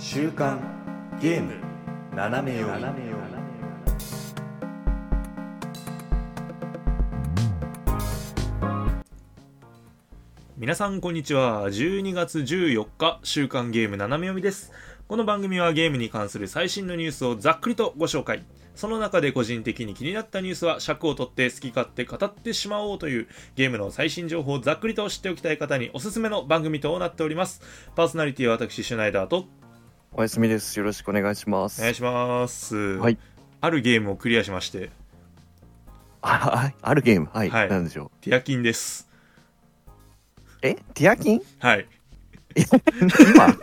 週刊ゲーム斜め読み。皆さんこんにちは。12月14日週刊ゲーム斜め読みです。この番組はゲームに関する最新のニュースをざっくりとご紹介。その中で個人的に気になったニュースは尺を取って好き勝手語ってしまおうというゲームの最新情報をざっくりと知っておきたい方におすすめの番組となっております。パーソナリティは私シュナイダーとおやすみです。よろしくお願いします。お願いします、はい。あるゲームをクリアしまして。あ、ああるゲーム？はい。はい。なんでしょティアキンです。う。え？ティアキン？はい。今？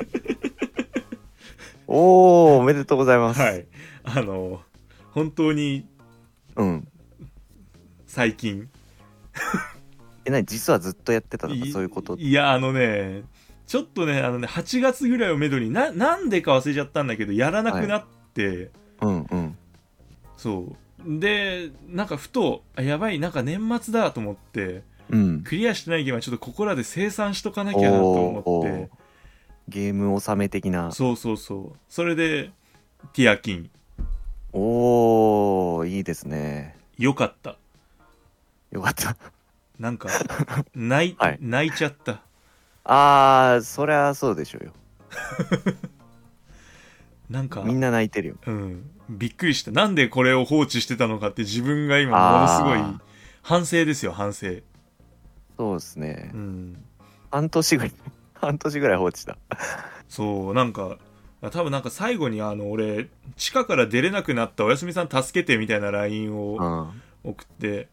おー、おめでとうございます。はい。あの本当にうん。最近。え、なに実はずっとやってたとかいそういうこと？いやあのねちょっとねあのね8月ぐらいをめどにななんでか忘れちゃったんだけどやらなくなって、うんうん。そうでなんかふとあやばいなんか年末だと思ってうん。クリアしてないゲームはちょっとここらで生産しとかなきゃなと思ってゲーム納め的な。そうそうそうそれでティアキンおー、いいですね。よかったよかった。なんか 泣い,、はい泣いちゃったあー、そりゃそうでしょうよ。なんかみんな泣いてるよ。うん、びっくりしたなんでこれを放置してたのかって自分が今ものすごい反省ですよ反省そうですねう。ん半年ぐらい、半年ぐらい放置した。そうなんか多分なんか最後にあの俺地下から出れなくなったおやすみさん助けてみたいな LINE うをん。送って、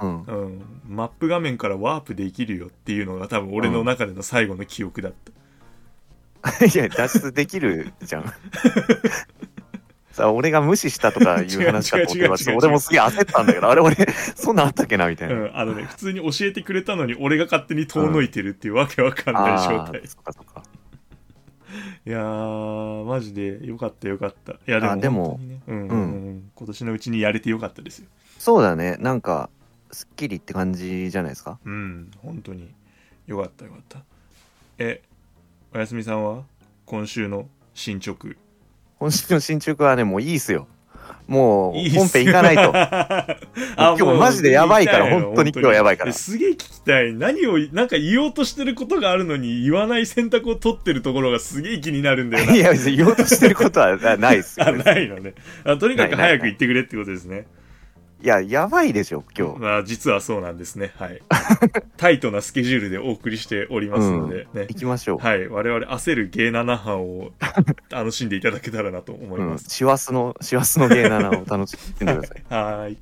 うん。うん、マップ画面からワープできるよっていうのが多分俺の中での最後の記憶だった、いや、脱出できるじゃん。さあ、俺が無視したとかいう話かと思って俺もすげえ焦ったんだけど、あれ俺、そんなんあったっけなみたいうな。ん、あのね普通に教えてくれたのに俺が勝手に遠のいてるっていうわけわかんない状態、あーそっかそっか。いやーマジでよかったよかったいやでもうん、今年のうちにやれてよかったですよそうだね。なんか、すっきりって感じじゃないですか？うん本当に。よかったよかった。えおやすみさんは？今週の進捗。今週の進捗はね、もういいっすよ。もう、本編行かないと。あ今日マジでやばいから本当に今日やばいから。えすげえ聞きたい。何をなんか言おうとしてることがあるのに言わない選択を取ってるところがすげえ気になるんだよな。いや、別に言おうとしてることはなないっす あよ。ないのね。あとにかく早く言ってくれってことですねいや、やばいでしょ、今日。まあ実はそうなんですねはい タイトなスケジュールでお送りしておりますので、ね行きましょう。はい我々焦る芸7班を 楽しんでいただけたらなと思いうん。ます、師走の、師走の芸7を楽しんでください。はーい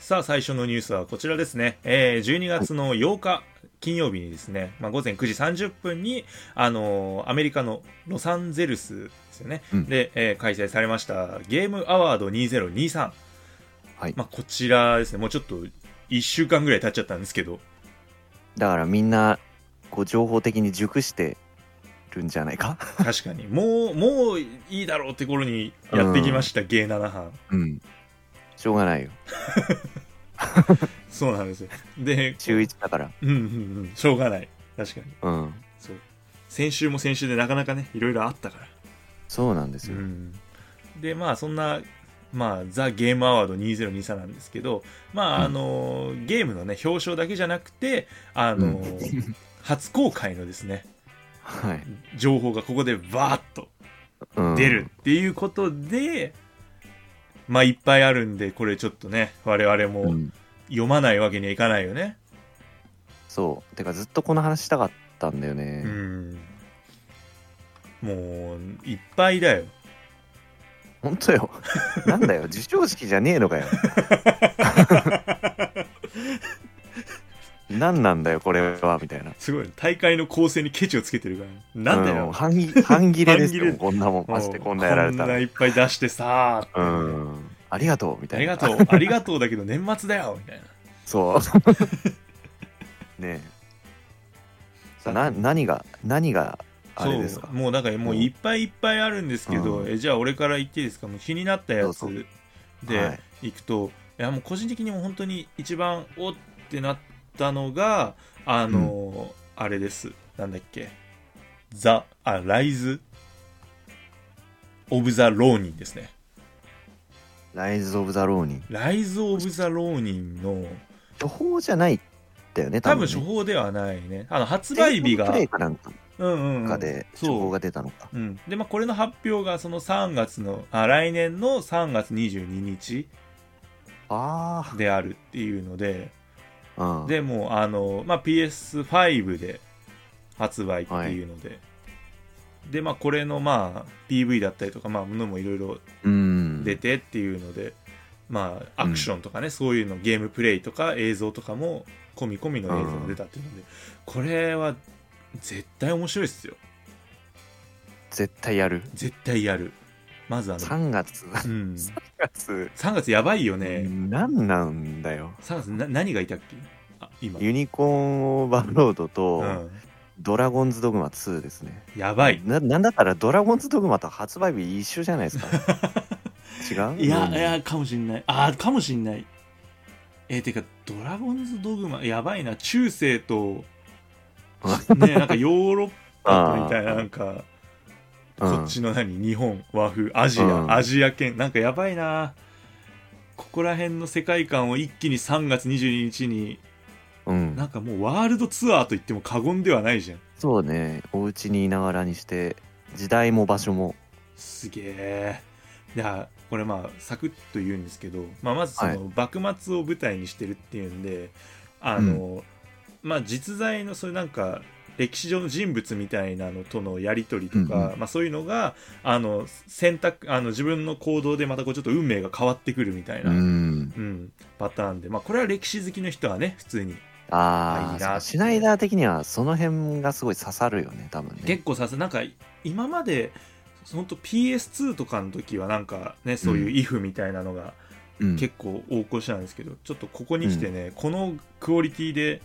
さあ最初のニュースはこちらですね、えー12月の8日金曜日にですね、まあ、午前9時30分に、あのーアメリカのロサンゼルスですよね、うん。で、えー開催されましたゲームアワード2023、はい。まあ、こちらですね。もうちょっと1週間ぐらい経っちゃったんですけど。だからみんな、こう、情報的に熟してるんじゃないか？確かに。もうもういいだろうって頃にやってきました、芸7班。うん。しょうがないよ。そうなんですよで中1だから。うんうんうんしょうがない確かにうん。そう先週も先週でなかなかねいろいろあったからそうなんですよ。うんでまあそんなまあ、ザ・ゲームアワード2023なんですけど、まあ、うんあの、ゲームのね、表彰だけじゃなくて、あの、うん 初公開のですね、はい。情報がここでバーッとうん出るっていうことで、まあいっぱいあるんで、これちょっとね、我々うもん。読まないわけにはいかないよね。そう。てかずっとこの話したかったんだようね。ん。もう、いっぱいだよ。ほんとよ。なんだよ。授賞式じゃねえのかよ。何なんだよ、これは、みたいな。すごい。大会の構成にケチをつけてるから。なんだうよ。半切半切れですよ、こんなもん。マジでこんなやられたら。こんないっぱい出してさう。ん。ありがとう、みたいな。ありがとう、ありがとうだけど年末だよ、みたいな。そう。ねえ。さな、何が、何が、あれですか？もうだからもういっぱいいっぱいあるんですけど、うんえじゃあ俺から言っていいですか？もう気になったやつどうぞではいいくと、やもう個人的にも本当に一番おってなったのがあの、あれです。なんだっけ。ザあライズ・オブ・ザ・ローニンですね。ライズ・オブ・ザ・ローニン。ライズ・オブ・ザ・ローニンの処方じゃないんだよね、多分ね。処方ではないね。あの発売日がプレイかなんかうんうんうん。でそう処方が出たのか。う。ん、でまあこれの発表がその3月のあ来年の3月22日あであるっていうのであ。うん。でもうあの、まあ、PS5 で発売っていうので、でまあこれのまあ PV だったりとかまあものもいろいろうん。出てっていうので、まあアクションとかね、そういうのゲームプレイとか映像とかも込み込みの映像が出たっていうので、これは絶対面白いですよ絶対やる。絶対やるまずあの、3月。うん、3月。3月やばいよね、何なんだよ。3月な何がいたっけ？あ今、ユニコーンオーバーロードと、うん、ドラゴンズドグマ2ですね。やばい。ななんだったらドラゴンズドグマと発売日一緒じゃないですか？違う？いやうん。いやかもしんない。あかもしんない。えーてかドラゴンズドグマやばいな。中世と ねなんかヨーロッパとみたいななんか。うんこっちの何？日本和風アジア、うん。アジア圏。なんかやばいな。ここら辺の世界観を一気に3月22日にうん。なんかもうワールドツアーと言っても過言ではないじゃん。そうね。お家にいながらにして時代も場所も。すげえ。いやこれまあサクッと言うんですけど、まあ、まずその幕末を舞台にしてるっていうんであの、まあ実在のそういうなんか歴史上の人物みたいなのとのやり取りとか、うんまあ、そういうのがあの選択あの自分の行動でまたこうちょっと運命が変わってくるみたいな、ううんんパターンで、まあ、これは歴史好きの人はね普通に。あいいなあシュナイダー的にはその辺がすごい刺さるよね多分ね。結構さすなんか今まで本当 PS2 とかの時はなんかねそういう if みたいなのがうん。結構大越しなんですけど、ちょっとここに来てね、このクオリティで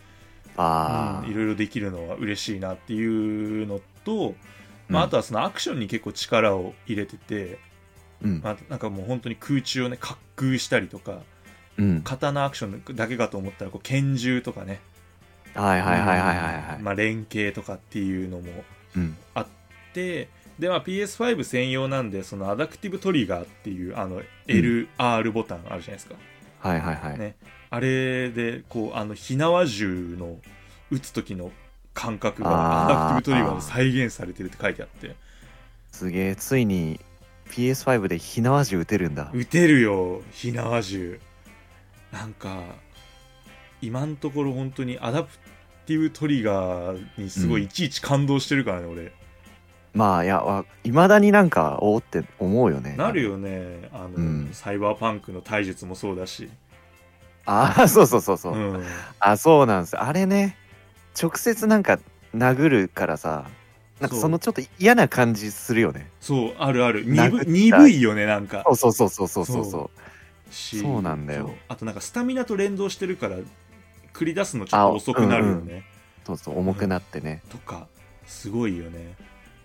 いろいろできるのは嬉しいなっていうのと、まあ、あとははそのアクションに結構力を入れてて、うん。まあ、なんかもう本当に空中をね滑空したりとかうん。刀アクションだけかと思ったらこう拳銃とかね、はいはいはいはいはい。はいまあ、連携とかっていうのもうん。でで、まあ、PS5 専用なんでそのアダプティブトリガーっていうあの LR ボタンあるじゃないですか、はいはいはい。ねあれでこうあの火縄銃の撃つ時の感覚がアダプティブトリガーで再現されてるって書いてあって。すげえついに PS5 で火縄銃撃てるんだ。撃てるよ火縄銃。なんか今のところ本当にアダプティブトリガーにすごいいちいち感動してるからね、俺。まあいやいまだになんかおおって思うよね。なるよね。あの、うん。サイバーパンクの体術もそうだし、ああ そうそうそうそう、うん、あそうなんです。あれね直接なんか殴るからさなんかそのちょっと嫌な感じするよね。そうあるある。鈍鈍いよねなんか。そうそうそうそうそうそう。そう。しそうなんだよ。あとなんかスタミナと連動してるから繰り出すのちょっと遅くなるよね、あうんうん。そうそう重くなってね。とかすごいよね。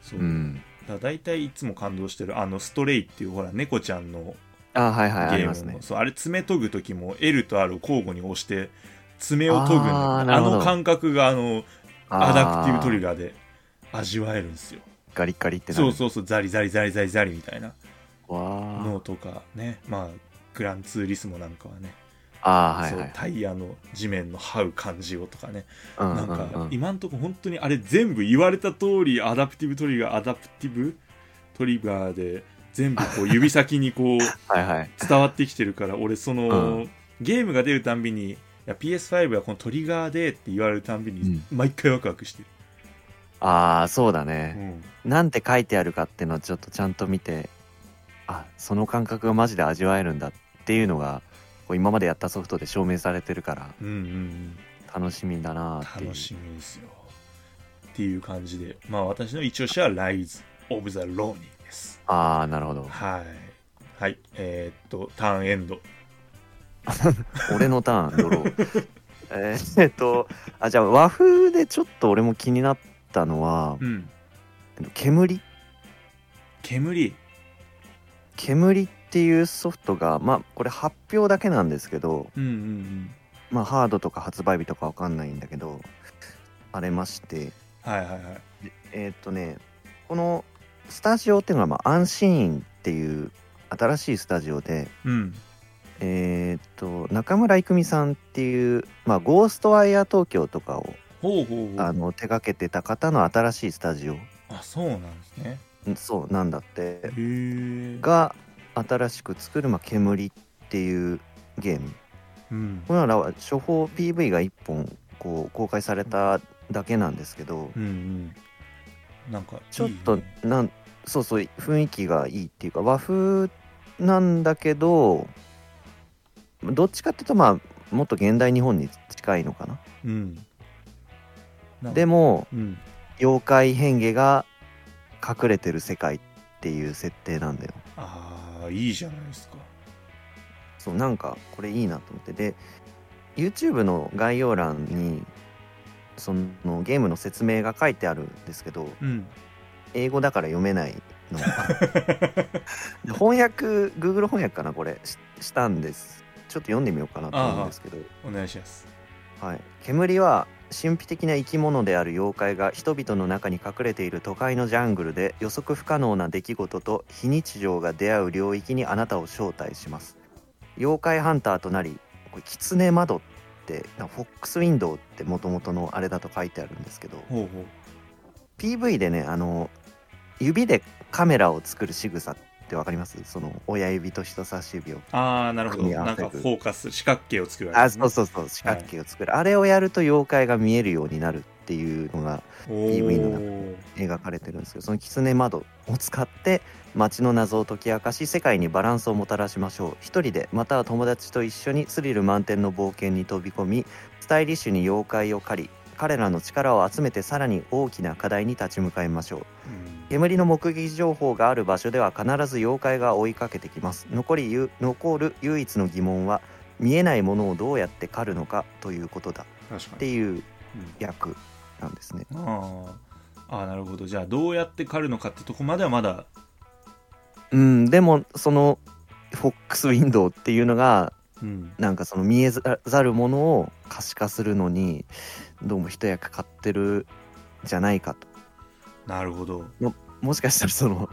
そう。う、ん、だ大体いつも感動してるあのストレイっていうほら猫ちゃんのあはいはいあゲームも、りますねそうあれ爪研ぐ時も L と R を交互に押して爪を研ぐああの感覚があのアダプティブトリガーで味わえるんですよ。ガリガリってそうそうそうザリザリザリザリザリみたいな。わのとかね。まあグランツーリスモなんかはね、あはいはい。そうタイヤの地面の這う感じをとかね、うんなんかうん。うん今んとこ本当にあれ全部言われた通りアダプティブトリガーアダプティブトリガーで全部こう指先にこう 伝わってきてるから俺その、うん。ゲームが出るたんびにいや PS5 はこのトリガーでって言われるたんびに毎回ワクワクしてる、ああそうだうね、ん。なんて書いてあるかっていうのをちょっとちゃんと見てあその感覚がマジで味わえるんだっていうのがこう今までやったソフトで証明されてるからうんうんうん。楽しみだなっていう。楽しみですよ。っていう感じで。まあ私の一押しは Rise of the Ronin です。ああなるほど。はい。はい。えーっとターンエンド。俺のターンドロー。えーえっとあじゃあ和風でちょっと俺も気になったのはうん。煙？煙？煙っっていうソフトがまあこれ発表だけなんですけどうんうんまあハードとか発売日とかわかんないんだけどありましてうんはいはいはい。でえーっとねこのスタジオっていうのは、まあ、アンシーンっていう新しいスタジオでうん。えーっと中村郁美さんっていう、まあ、ゴーストワイヤー東京とかをあの手掛けてた方の新しいスタジオ。あそうなんですね。んそうなんだって。が新しく作る、まあ、煙っていうゲーム。うん。これらは初歩 PV が1本こう公開されただけなんですけどうんうんなんかちょっとなんそうそう雰囲気がいいっていうか和風なんだけどどっちかっていうとまあもっと現代日本に近いのかな。うん。なんでもうん。妖怪変化が隠れてる世界っていう設定なんだよ。ああいいじゃないですか。そうなんかこれいいなと思って。で YouTube の概要欄にそのゲームの説明が書いてあるんですけどうん。英語だから読めないの。で 翻訳 Google 翻訳かなこれ。ししたんです。ちょっと読んでみようかなと思うんですけど。お願いします。はい、煙は神秘的な生き物である妖怪が人々の中に隠れている都会のジャングルで予測不可能な出来事と非日常が出会う領域にあなたを招待します。妖怪ハンターとなりこれ狐窓ってなんかフォックスウィンドウってもともとのあれだと書いてあるんですけどほうほう。PV でねあの指でカメラを作る仕草ってわかります？その親指と人差し指をああなるほど。なんかフォーカス四角形を作るあそうそうそう。四角形を作る、あれをやると妖怪が見えるようになるっていうのが PV の中描かれてるんですけどその狐窓を使って街の謎を解き明かし世界にバランスをもたらしましょう。一人でまたは友達と一緒にスリル満点の冒険に飛び込みスタイリッシュに妖怪を狩り彼らの力を集めてさらに大きな課題に立ち向かいましょう。うん煙の目撃情報がある場所では必ず妖怪が追いかけてきます。残りゆ残る唯一の疑問は見えないものをどうやって狩るのかということだ。っていううん役なんですね。あー。あーなるほど。じゃあどうやって狩るのかってとこまではまだ。うんでもそのフォックスウィンドウっていうのがうん。なんかその見えざるものを可視化するのにどうも一役買ってるんじゃないかとなるほど。もしかしたらその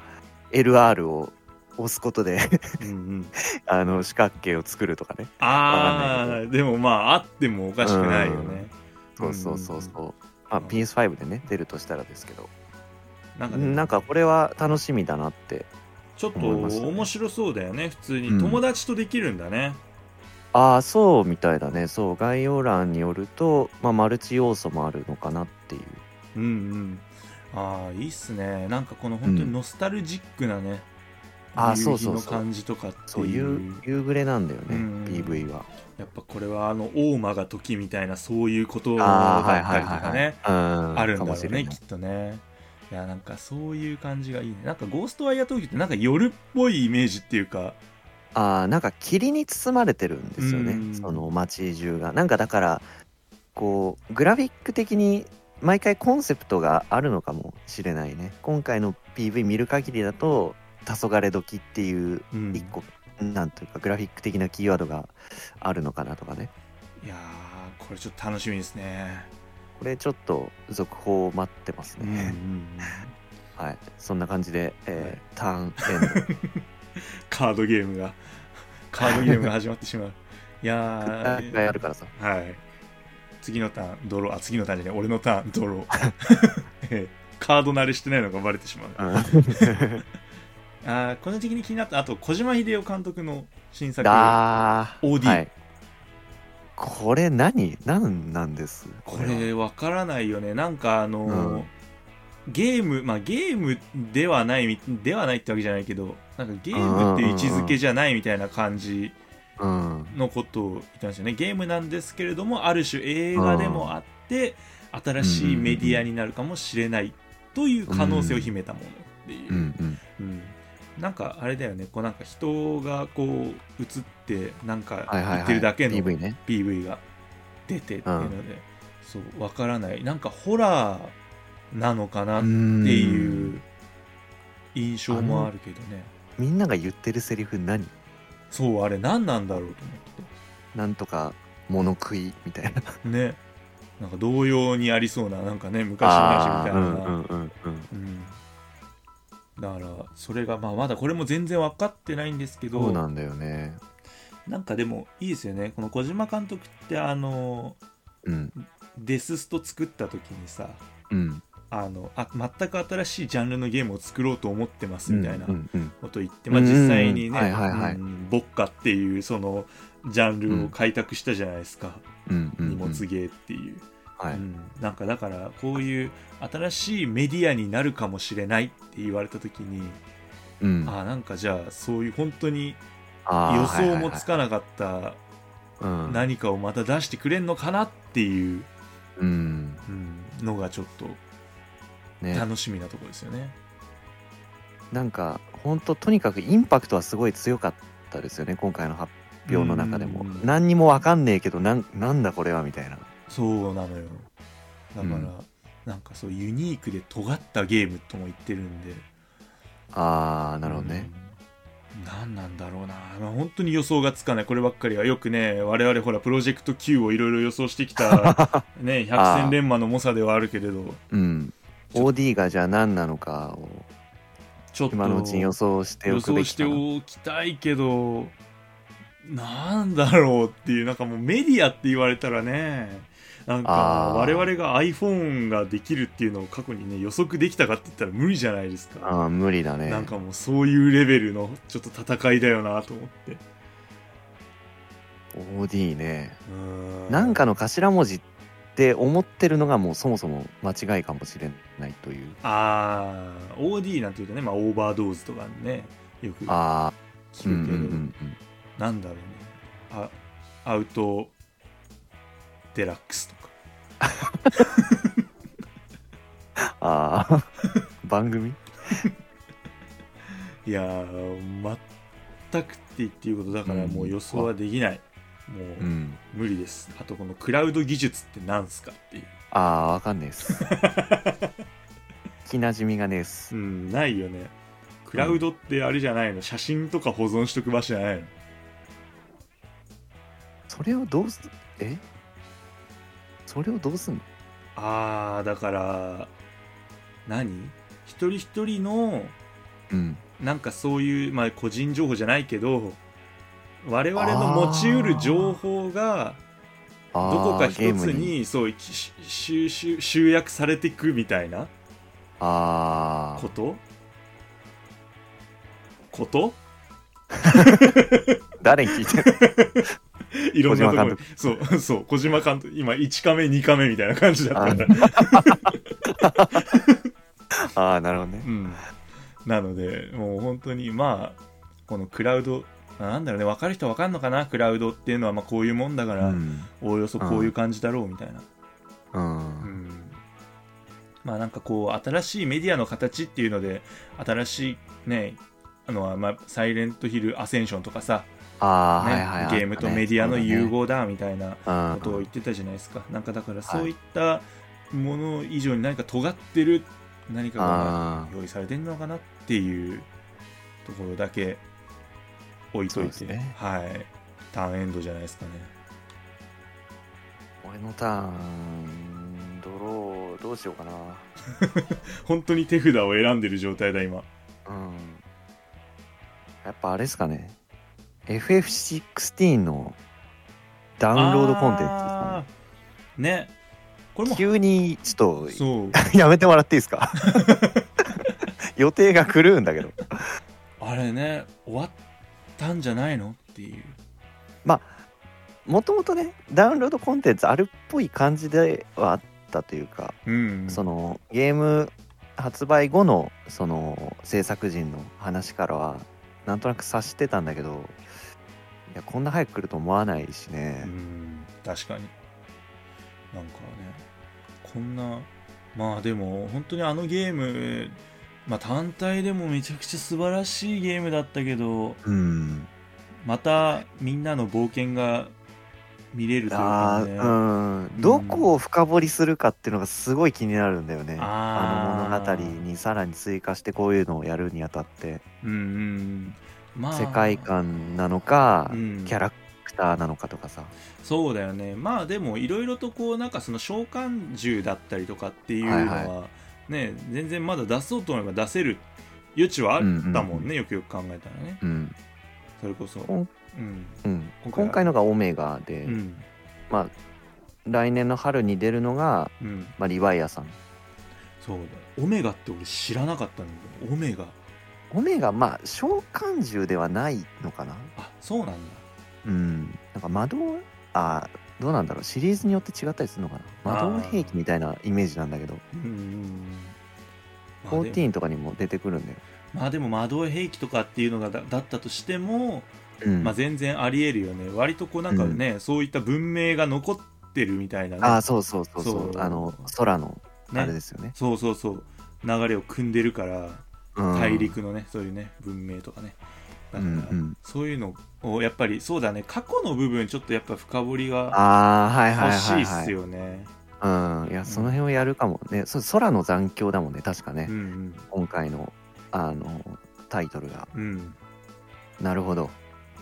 LR を押すことでうんうん。あの四角形を作るとかね。ああでもまああってもおかしくないよね。そうそうそうそう、あうん。PS5 でね出るとしたらですけど。なんかねなんかこれは楽しみだなってちょっと面白そうだよね普通に。うん。友達とできるんだね、ああそうみたいだね。そう概要欄によると、まあ、マルチ要素もあるのかなっていう。うんうんああいいっすね。なんかこの本当うん。にノスタルジックなね、あー夕日のそうそう。そう感じとかってそうい夕夕暮れなんだよね、うん。PV は。やっぱこれはあの大間が時みたいなそういうことだったりとかね。うんあるんだろかもしれない。うねきっとね。いやなんかそういう感じがいいね。なんかゴーストワイヤー東京ってなんか夜っぽいイメージっていうか。ああなんか霧に包まれてるんですよね、うん。その街中が。なんかだからこうグラフィック的に毎回コンセプトがあるのかもしれないね。今回の PV 見る限りだと「黄昏時」っていううん。一個、なんというかグラフィック的なキーワードがあるのかなとかね。いやーこれちょっと楽しみですね。これちょっと続報待ってますうんうんうね、ん。はい。そんな感じで、えーターンエンド。カードゲームがカードゲームが始まってしまう。いやー。がやるからさ。はい次のターンドローあ次のターンじゃない俺のターンドロー。えーカード慣れしてないのがバレてしまう。うん。あー個人的に気になったあと小島秀夫監督の新作 OD はい、これ何？何なんです？こは。れわからないよね。なんかあのーうん。ゲームまあゲームではないみではないってわけじゃないけどなんかゲームっていう位置づけじゃないみたいな感じうんのことを言ってましたね。ゲームなんですけれどもある種映画でもあって新しいメディアになるかもしれないという可能性を秘めたものっていう、うんうん。うんなんかあれだよね。こうなんか人がこう映ってなんか言ってるだけの PV が出てっていうので、そうわからない。なんかホラーなのかなってっていう印象もあるけどね。みんなが言ってるセリフ何？そうあれ何なんだろうとなんとか物食いみたいな。思ってね。なんか同様にありそうななんかね昔話みたいな、うんうんうんだからそれがまあまだこれも全然分かってないんですけど。そうなんだよね。なんかでもいいですよね。この小島監督ってあのうん。デススト作った時にさうんあのあ全く新しいジャンルのゲームを作ろうと思ってますみたいなことを言って、まあ、実際にねボッカっていうそのジャンルを開拓したじゃないですか、うんうんうん。荷物ゲーっていう、はい。うん、なんかだからこういう新しいメディアになるかもしれないって言われた時に、うん。あなんかじゃあそういう本当に予想もつはいかなかった何かをまた出してくれんのかなっていう、のがちょっとね。楽しみなところですよね。なんか本当とにかくインパクトはすごい強かったですよね今回の発表の中でも。うん。何にもわかんねえけどなんなんだこれはみたいな。そうなのよ。だから、うん。なんかそうユニークで尖ったゲームとも言ってるんで。あーなるほどね、うん。何なんだろうな、まあ、本当に予想がつかない。こればっかりは。よくね我々ほらプロジェクト Q をいろいろ予想してきた。ね百戦錬磨の猛者ではあるけれど。うん OD がじゃあ何なのかをちょっと。今のうちに予想してお予想してくべきかな。おきたいけどなんだろうっていうなんかもうメディアって言われたらねなんかあー。我々が iPhone ができるっていうのを過去にね予測できたかって言ったら無理じゃないですか、ああ無理だね。なんかもうそういうレベルのちょっと戦いだよなと思って。OD ね。うなんかの頭文字って思ってるのがもうそもそも間違いかもしれないという。ああ OD なんていうとね、まあ、オーバードーズとかねよくああ聞くけど、うんうんなんだろうね。あアウトデラックスとか。ああ番組？いやー全くって言っていうことだからもう予想はできない、もううん無理です。あとこのクラウド技術ってなんすかっていう。ああわかんないです。聞きなじみがねえっす。うんないよね。クラウドってあれじゃないの？写真とか保存しとく場所じゃないの？それをどうすえ？それをどうすんの？あーだから何？一人一人のうん。なんかそういう、まあ、個人情報じゃないけど我々の持ちうる情報がどこか一つにそうし集集集約されていくみたいなあこと？こと？あ 誰に聞いてる いろんなところそうそう小島監督。今1カメ2カメみたいな感じだった。からあ あなるほどね。うん、なのでもう本当にまあこのクラウドなんだろうね分かる人は分かるのかな？クラウドっていうのはまあこういうもんだから、うん。おおよそこういう感じだろうみたいな、ううん。んまあなんかこう新しいメディアの形っていうので新しいねあのはまあサイレントヒルアセンションとかさ、ねゲームとメディアの融合だみたいな合ことを言ってたじゃないですか、なんかだからはい。そういったもの以上に何か尖ってる何かがあ用意されてんのかなっていうところだけ置いといて、ね。はい。ターンエンドじゃないですかね。俺のターンドローどうしようかな。本当に手札を選んでる状態だ今。うん。やっぱあれですかね。FF16 のダウンロードコンテンツですかあー。ね。これも。ね急にちょっと やめてもらっていいですか？予定が狂うんだけど。あれね終わったんじゃないの？っていう。もともとねダウンロードコンテンツあるっぽい感じではあったというか、うん。そのゲーム発売後のその制作陣の話からはなんとなく察してたんだけどいやこんな早く来ると思わないしね。う、ん確かに。なんかねこんなまあでも本当にあのゲームまあ単体でもめちゃくちゃ素晴らしいゲームだったけどうん、またみんなの冒険が見れるというあかね。ーうん。どこを深掘りするかっていうのがすごい気になるんだよね、あの物語にさらに追加してこういうのをやるにあたって。うんうん。まあ。世界観なのか、うん。キャラクターなのかとかさ。そうだよね。まあでもいろいろとこうなんかその召喚獣だったりとかっていうのは、はいね全然まだ出そうと思えば出せる余地はあったもんね、うんうんうん。よくよく考えたらね。うん、それこそ、うん。うん、今回今回のがオメガで、うん。まあ来年の春に出るのが、うん、まあ、リヴァイアさん。そうだ。オメガって俺知らなかったんだけどオメガ。オメガまあ召喚獣ではないのかな？あそうなんだ。うん。なんか魔導あどうなんだろう？シリーズによって違ったりするのかな？魔導兵器みたいなイメージなんだけど。うんうんうん。まあで14とかにも出てくるんだよ、まあでも魔導兵器とかっていうのがだだったとしても、うん。まあ、全然ありえるよね。割とこうなんかね、そういった文明が残ってるみたいなね。ああそうそうそうそう。そう。あの空のね。あれですよね。そうそうそう。流れを組んでるからうん。大陸のね、そういうね文明とかねだから、うんうん。そういうのをやっぱりそうだね。過去の部分ちょっとやっぱ深掘りがああはいはい欲しはい。いはいっすよね、うん。いやその辺をやるかもね。そう空の残響だもんね確かね、うん今回のあのタイトルが。うん。うんなるほど。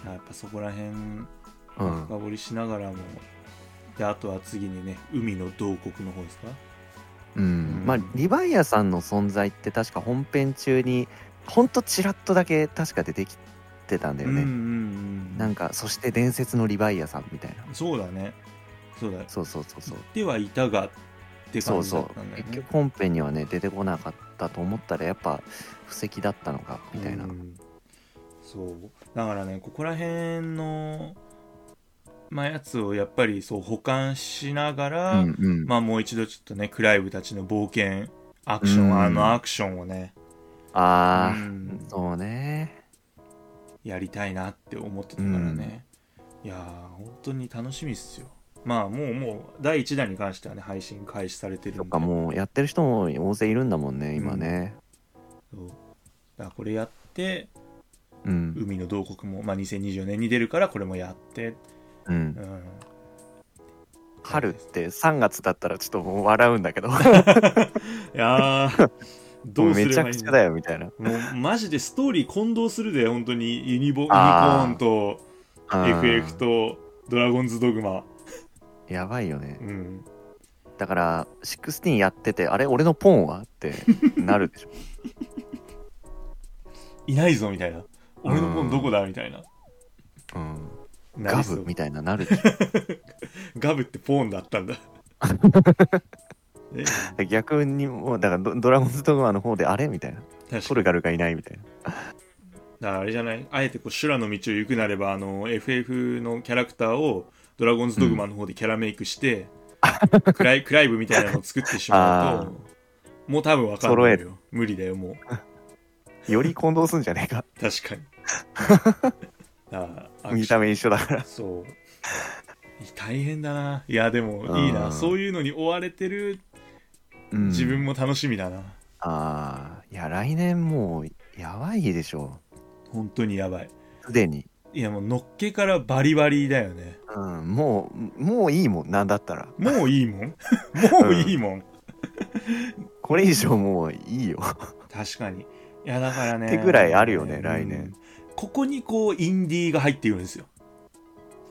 やっぱそこら辺うん。深掘りしながらも、であとは次にね海の洞窟の方ですか？うん。うん。まあリヴァイアさんの存在って確か本編中にほんとちらっとだけ確か出てきてたんだよね、うんうんうんなんかそして伝説のリヴァイアさんみたいな。そうだね。そうだ。そうそうそうそう。ではいたがって感じだったんだよね。結局本編にはね出てこなかったと思ったらやっぱ布石だったのかみたいな、うん。そう。だからねここら辺のまあやつをやっぱりそう保管しながら、うんうん。まあもう一度ちょっとねクライブたちの冒険アクション、うん。あのアクションをね。ああ、うん。そうねやりたいなって思ってたからね、いやー本当に楽しみっすよ。まあもうもう第1弾に関してはね配信開始されてるんで。とかもうやってる人も大勢いるんだもんね今ね。そう。だこれやってうん。海の洞窟も、まあ、2024年に出るからこれもやって、うん。うん、春って3月だったらちょっともう笑うんだけど。いやーどうすめればいいんちゃくちゃだよみたいなもうマジでストーリー混同するで本当に。ユニボユニコあーーンと FF とドラゴンズドグマ。やばいよね。うん。だから16やっててあれ俺のポンは？って なるでしょ。いないぞみたいな。俺の本どこだみたいな。うん。ガブみたいななるでし ガブってポーンだったんだ 逆にもうだからドドラゴンズドグマの方であれみたいな。確かに。トルガルがいないみたいな。だからあれじゃない？あえてこう修羅の道を行くなればあの FF のキャラクターをドラゴンズドグマの方でキャラメイクして、クライクライブみたいなのを作ってしまうともう多分わかんないよ。無理だよもう。より混同すんじゃねえか。確かに。見た目一緒だから。そう。大変だな。いやでもいいな。うん。そういうのに追われてるうん。自分も楽しみだな、ああいや来年もうやばいでしょ。本当にやばい。すでに。いやもうのっけからバリバリだよね。うんもうもういいもんなんだったら。もういいもん？もういいもん、これ以上もういいよ。確かに。いやだからね。ってぐらいあるよねうん。来年ここにこうインディーが入ってくるんですよ。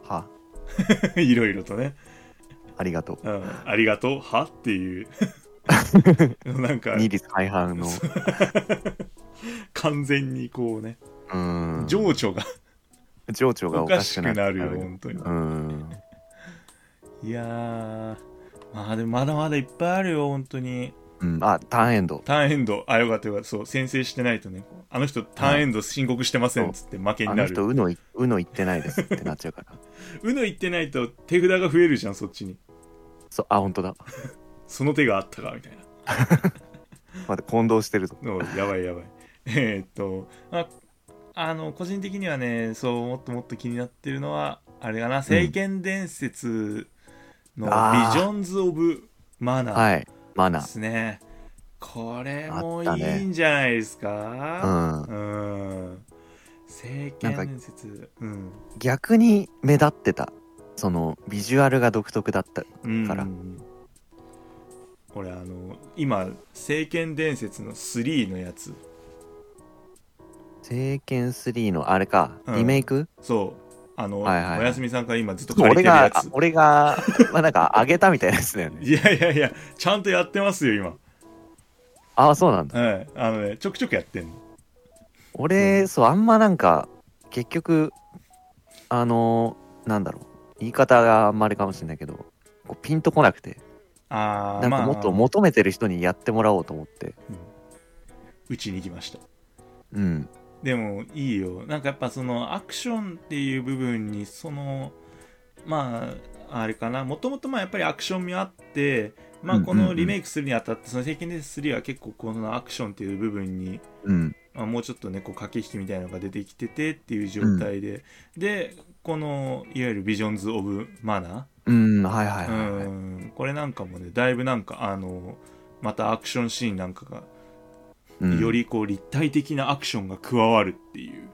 は？いろいろとね、ありがとうん、ありがとう。は？っていうなんかう二律背反の。完全にこうね。うん。情緒が。情緒がおかしくなるよ本当に。うん。いやー。まあでもまだまだいっぱいあるよ本当に。うん。あターンエンド。ターンエンド。あよかったよかった。そう先制してないとね。あの人ターンエンド申告してませんっつって負けあになる。の人うのいうの言ってないですってなっちゃうから。うの言ってないと手札が増えるじゃんそっちに。そうあ本当だその手があったかみたいな。まだ混同してるぞの やばいやばい。えーっとああの個人的にはねそうもっともっと気になってるのはあれかな「聖剣伝説」の「ビジョンズ・オブ・マナー」はいマナでーすね。これもいいんじゃないですうかん。うん。聖剣伝説うん。逆に目立ってた。そのビジュアルが独特だったうんから俺あの今「聖剣伝説」の3のやつ。聖剣3のあれか、うん。リメイク？そう。あの、はいはいはい。おやすみさんから今ずっと借り俺がてるやつ。あ俺がまあなんか上げたみたいなやつだよね。いやいやいやちゃんとやってますよ今。ああそうなんだ。はい。あのねちょくちょくやってんの。俺そうあんまなんか結局あのなんだろう。言い方があんまりかもしれないけどこうピンとこなくてああなんかもっと求めてる人にやってもらおうと思って。うちに行きました。うん。でもいいよ。なんかやっぱそのアクションっていう部分にそのまああれかな。もともとまあやっぱりアクション味あってまあこうんうんうん。のリメイクするにあたってその「聖剣伝説3」は結構このアクションっていう部分に、うん。まあ、もうちょっとねこう駆け引きみたいなのが出てきててっていう状態で、でこのいわゆる「ビジョンズ・オブ・マナー」うんはいはいはい、これなんかもねだいぶなんかあのまたアクションシーンなんかがうん。よりこう立体的なアクションが加わるっていう、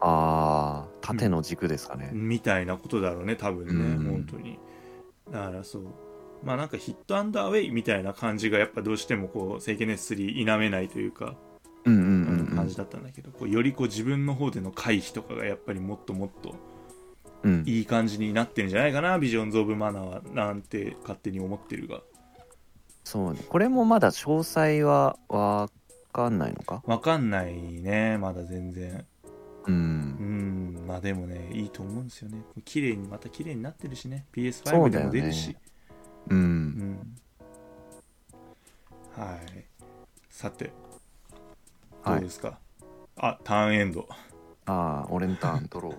ああ縦の軸ですかね、みたいなことだろうね多分ね、うん。本当に。だからそう。まあなんかヒットアンダーウェイみたいな感じがやっぱどうしてもこう「聖剣熱3」否めないというか、うんうんううん。んうん感じだったんだけどこうよりこう自分の方での回避とかがやっぱりもっともっとうん。いい感じになってるんじゃないかなビジョンズ・オブ・マナーはなんて勝手に思ってるが。そうね。これもまだ詳細はわかんないのか？わかんないねまだ全然。ううん。んまあでもねいいと思うんですよね。綺麗にまた綺麗になってるしね。そ PS5 でも出るし。ううん。んはい。さてどうですか、あターンエンド。ああ俺のターン取ろう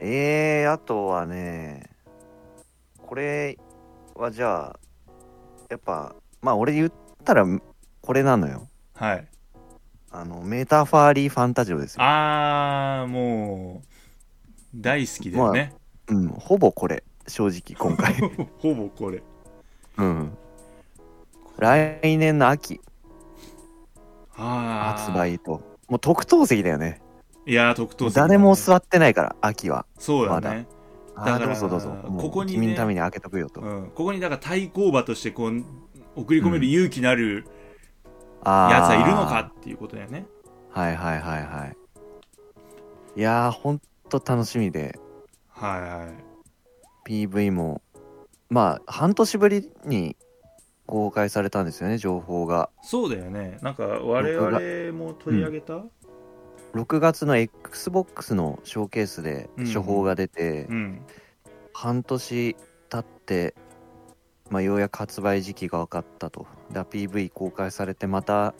えー、あとはねこれはじゃあやっぱまあ俺言ったらこれなのよ。はい。あのメタファーリーファンタジオですよ、あーもう大好きだよね、うん、ほぼこれ正直今回。ほぼこれ。うん。来年の秋。発売と。もう特等席だよねいやー特等席だね。誰も座ってないから秋は。そうだまだ。ねあだからあどうぞどうぞ。ここにね君のために開けとくよと、うん、ここにだから対抗馬としてこう送り込める勇気のあるあやつはいるのーかっていうことだよね。はいはいはいはい。いやーほんと楽しみで。はいはい。PV もまあ半年ぶりに公開されたんですよね情報が。そうだよね。なんか我々も取り上げた？6月の XBOX のショーケースでうん処方が出て、うん。半年経って、まあ、ようやく発売時期が分かったと。だ PV 公開されてまた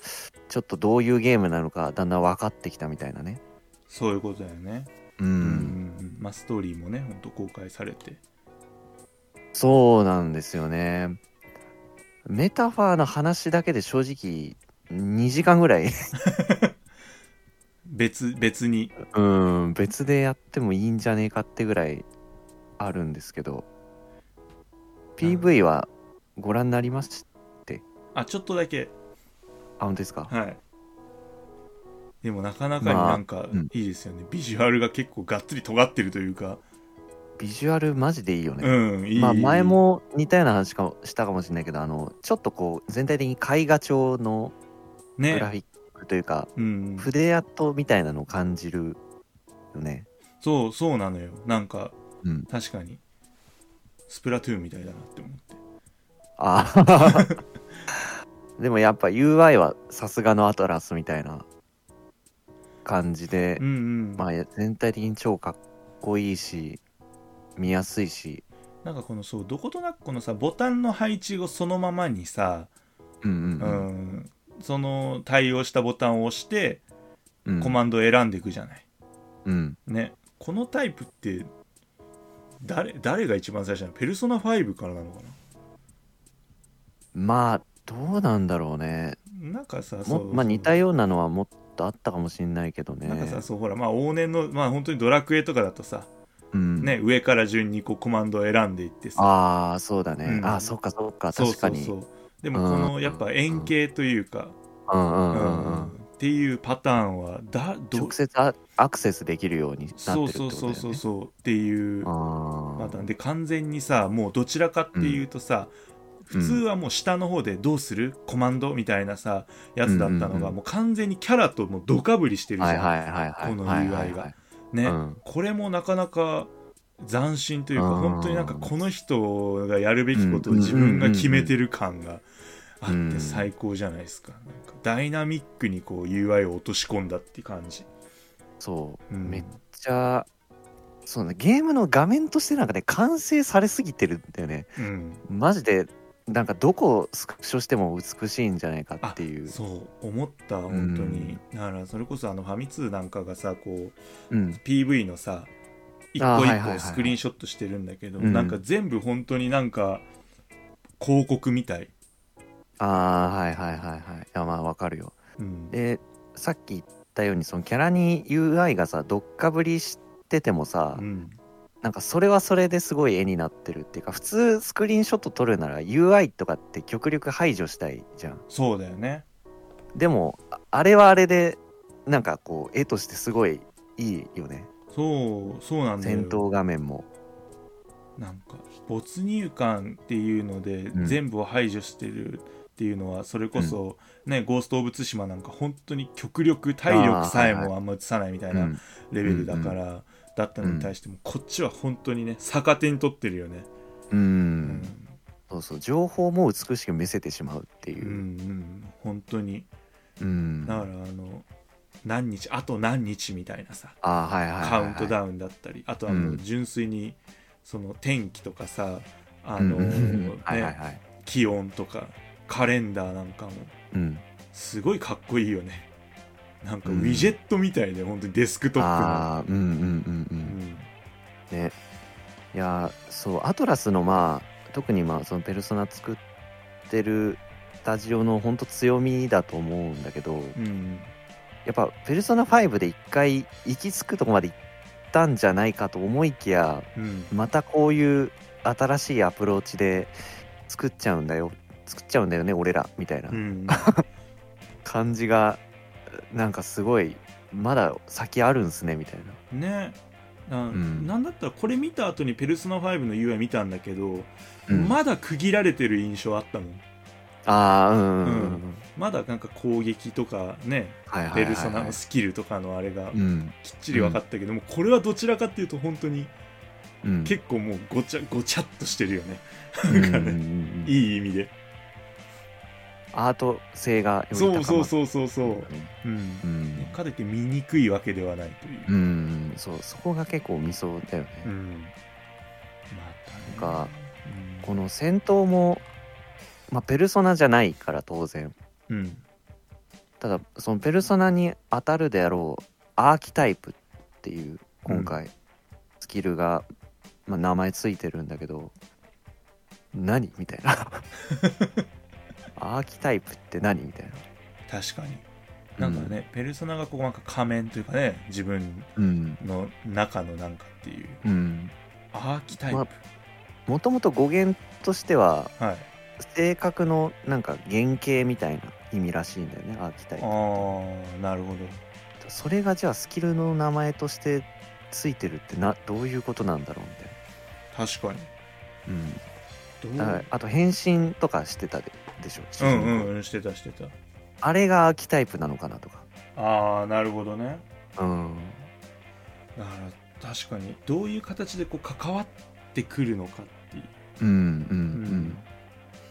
ちょっとどういうゲームなのかだんだん分かってきたみたいなね。そういうことだよね。うん、うんうんうん。まあストーリーもねほんと公開されて。そうなんですよね。メタファーの話だけで正直2時間ぐらい 別別に。うん別でやってもいいんじゃねえかってぐらいあるんですけど PV はご覧になりましあちょっとだけ。あ本当ですか？はい。でもなかなかになんかうん。いいですよね、ビジュアルが結構がっつり尖ってるというか。ビジュアルマジでいいよね、うんいいまあ前も似たような話かしたかもしれないけどあのちょっとこう全体的に絵画調のグラねフィックというか、うん。筆跡みたいなのを感じるよね。そうそうなのよ。なんかうん。確かに。スプラトゥーンみたいだなって思って。ああ でもやっぱ UI はさすがのアトラスみたいな感じでうん、うん、まあ全体的に超かっこいいし見やすいし。なんかこのそうどことなくこのさボタンの配置をそのままにさ、うんううん。んその対応したボタンを押してうん。コマンドを選んでいくじゃない、うん。ね。このタイプって誰誰が一番最初なの？ペルソナ5からなのかまあどうなんだろうね。ななんかさもそうまあ似たようなのはもっとあったかもしれないけどね。なんかさそうほらまあ往年のまあ本当にドラクエとかだとさ、うん、ね上から順にこうコマンドを選んでいってさ。ああそうだね、うん。ああそっかそっか。そう確かにそう。そうでもこのやっぱ円形というか、うんうんううん。うん。んっていうパターンはだど直接アアクセスできるようになってるってそうことだよね。そうそうそうそうっていうあパターン。で完全にさもうどちらかっていうとさ、普通はもう下の方でどうする？コマンドみたいなさやつだったのが、うんうんうん。もう完全にキャラともうドカぶりしてるじゃん、このはい UI はいが。ね、うん。これもなかなか斬新というかうん本当になんかこの人がやるべきことを自分が決めてる感があうん。って最高じゃないですか。ダイナミックにこう UI を落とし込んだって感じ、そう、うん。めっちゃそうねゲームの画面としてなんかね完成されすぎてるんだよね。うん、マジでなんかどこをスクショしても美しいんじゃないかっていう。そう。思った本当に、だからそれこそあのファミ通なんかがさこううん。PV のさ一個一個スクリーンショットしてるんだけど、うんなんか全部本当になんか広告みたい、ああはいはいはいはい。いやまあわかるよ。うん、でさっき言ったようにそのキャラに UI がさどっかぶりしててもさ、うん。なんかそれはそれですごい絵になってるっていうか普通スクリーンショット撮るなら UI とかって極力排除したいじゃん。そうだよね。でもああれはあれでなんかこう絵としてすごいいいよねそうそうなんだよ。戦闘画面も。なんか没入感っていうのでうん。全部を排除してるっていうのはそれこそね、ゴースト・オブ・ツシマなんか本当に極力体力さえもあんま映さないみたいうなん。レベルだから、だったのに対してもこっちは本当にね逆手に取ってるよね、うん、うん。そうそう。情報も美しく見せてしまうってう。んういうん。本当に。うん、だからあの何日あと何日みたいなさカウントダウンだったりあとはもううん。純粋にその天気とかさ気温とかカレンダーなんかもうん。すごいかっこいいよね。なんかウうん。ィジェットみたいで本当にデスクトッああうんうんうんうプの、うん。んね。いやそうアトラスのまあ特にまあそのペルソナ作ってるスタジオの本当強みだと思うんだけどうんやっぱペルソナ5で一回行き着くとこまで行ったんじゃないかと思いきやうん。またこういう新しいアプローチで作っちゃうんだよ。作っちゃうんだよね俺らみたいな。うん。感じがなんかすごいまだ先あるんすねみたいな。ね。な,、ん。なんだったらこれ見た後に「ペルソナ5」の UI 見たんだけど、うん。まだ区切られてる印象あったもん。ああうんうん。うんまだなんか攻撃とかねペルソナのスキルとかのあれがうん。きっちり分かったけども、これはどちらかっていうと本当にうん。結構もうごちゃごちゃっとしてるよね、うんなんかねうん。うんうん。いい意味で。アート性がよりそうそうそうそうそう、ううん。うん。かといって見にくいわけではないという。う、ん。そう。そこが結構ミソだよね、うん。またね。なんかうん。この戦闘もまあペルソナじゃないから当然うん。ただそのペルソナに当たるであろうアーキタイプっていう今回スキルが、まあ、名前ついてるんだけど何みたいな。アーキタイプって何みたいな。確かに。なんかね、ペルソナがこうなんか仮面というかね自分うん。の中のなんかっていう。うん。アーキタイプ、まもともと語源としてははい。性格のなんか原型みたいな意味らしいんだよねアーキタイプああなるほど。それがじゃあスキルの名前としてついてるってなどういうことなんだろうみたい確かに。な、うん、どう？だからあと変身とかしてたででしょ主ううんうんしてたしてた。あれがアーキタイプなのかなとか。ああなるほどね。うん。だから確かにどういう形でこう関わってくるのかっていう、うんうんうん、うん。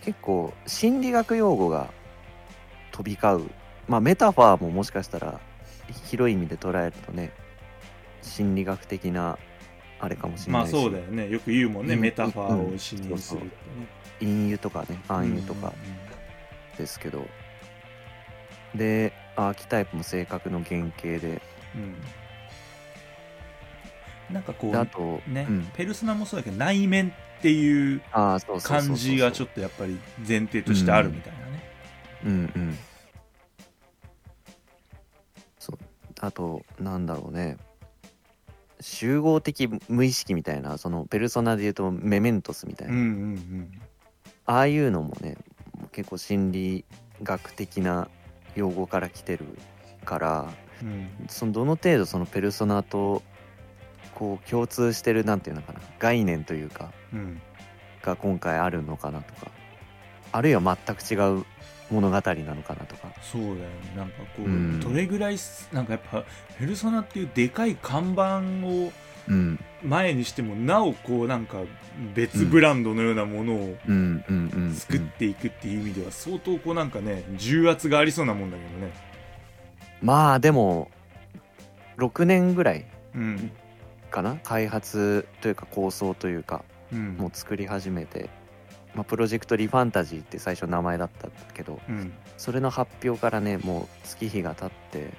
結構心理学用語が飛び交う。まあメタファーももしかしたら広い意味で捉えるとね心理学的なあれかもしれないし、まあそうだよね。よく言うもんね。うん。メタファーを詩にするってね。隠喩とかね。暗喩とかですけど、でアーキタイプも性格の原型で。うん。うんうんなんかこであうとね、うん、ペルソナもそうだけど内面っていう感じがちょっとやっぱり前提としてあるみたいな。ね、うんうん。そう。あとなんだろうね。集合的無意識みたいなそのペルソナで言うとメメントスみたいな、うん、うんうん。ああいうのもね結構心理学的な用語から来てるからうん。そのどの程度そのペルソナとこう共通してるなんていうのかな概念というかうん。が今回あるのかなとかあるいは全く違う物語なのかなとか。そうだよね。なんかこう、うん。どれぐらいすなんかやっぱペルソナっていうでかい看板をうん。前にしてもなおこうなんか別ブランドのようなものをうんうんうん作っていくっていう意味では相当こうなんかね重圧がありそうなもんだけどね。まあでも6年ぐらいうん。かな？開発というか構想というかうん。もう作り始めて、まあ、プロジェクトリファンタジーって最初名前だったけどうん。それの発表からねもう月日が経って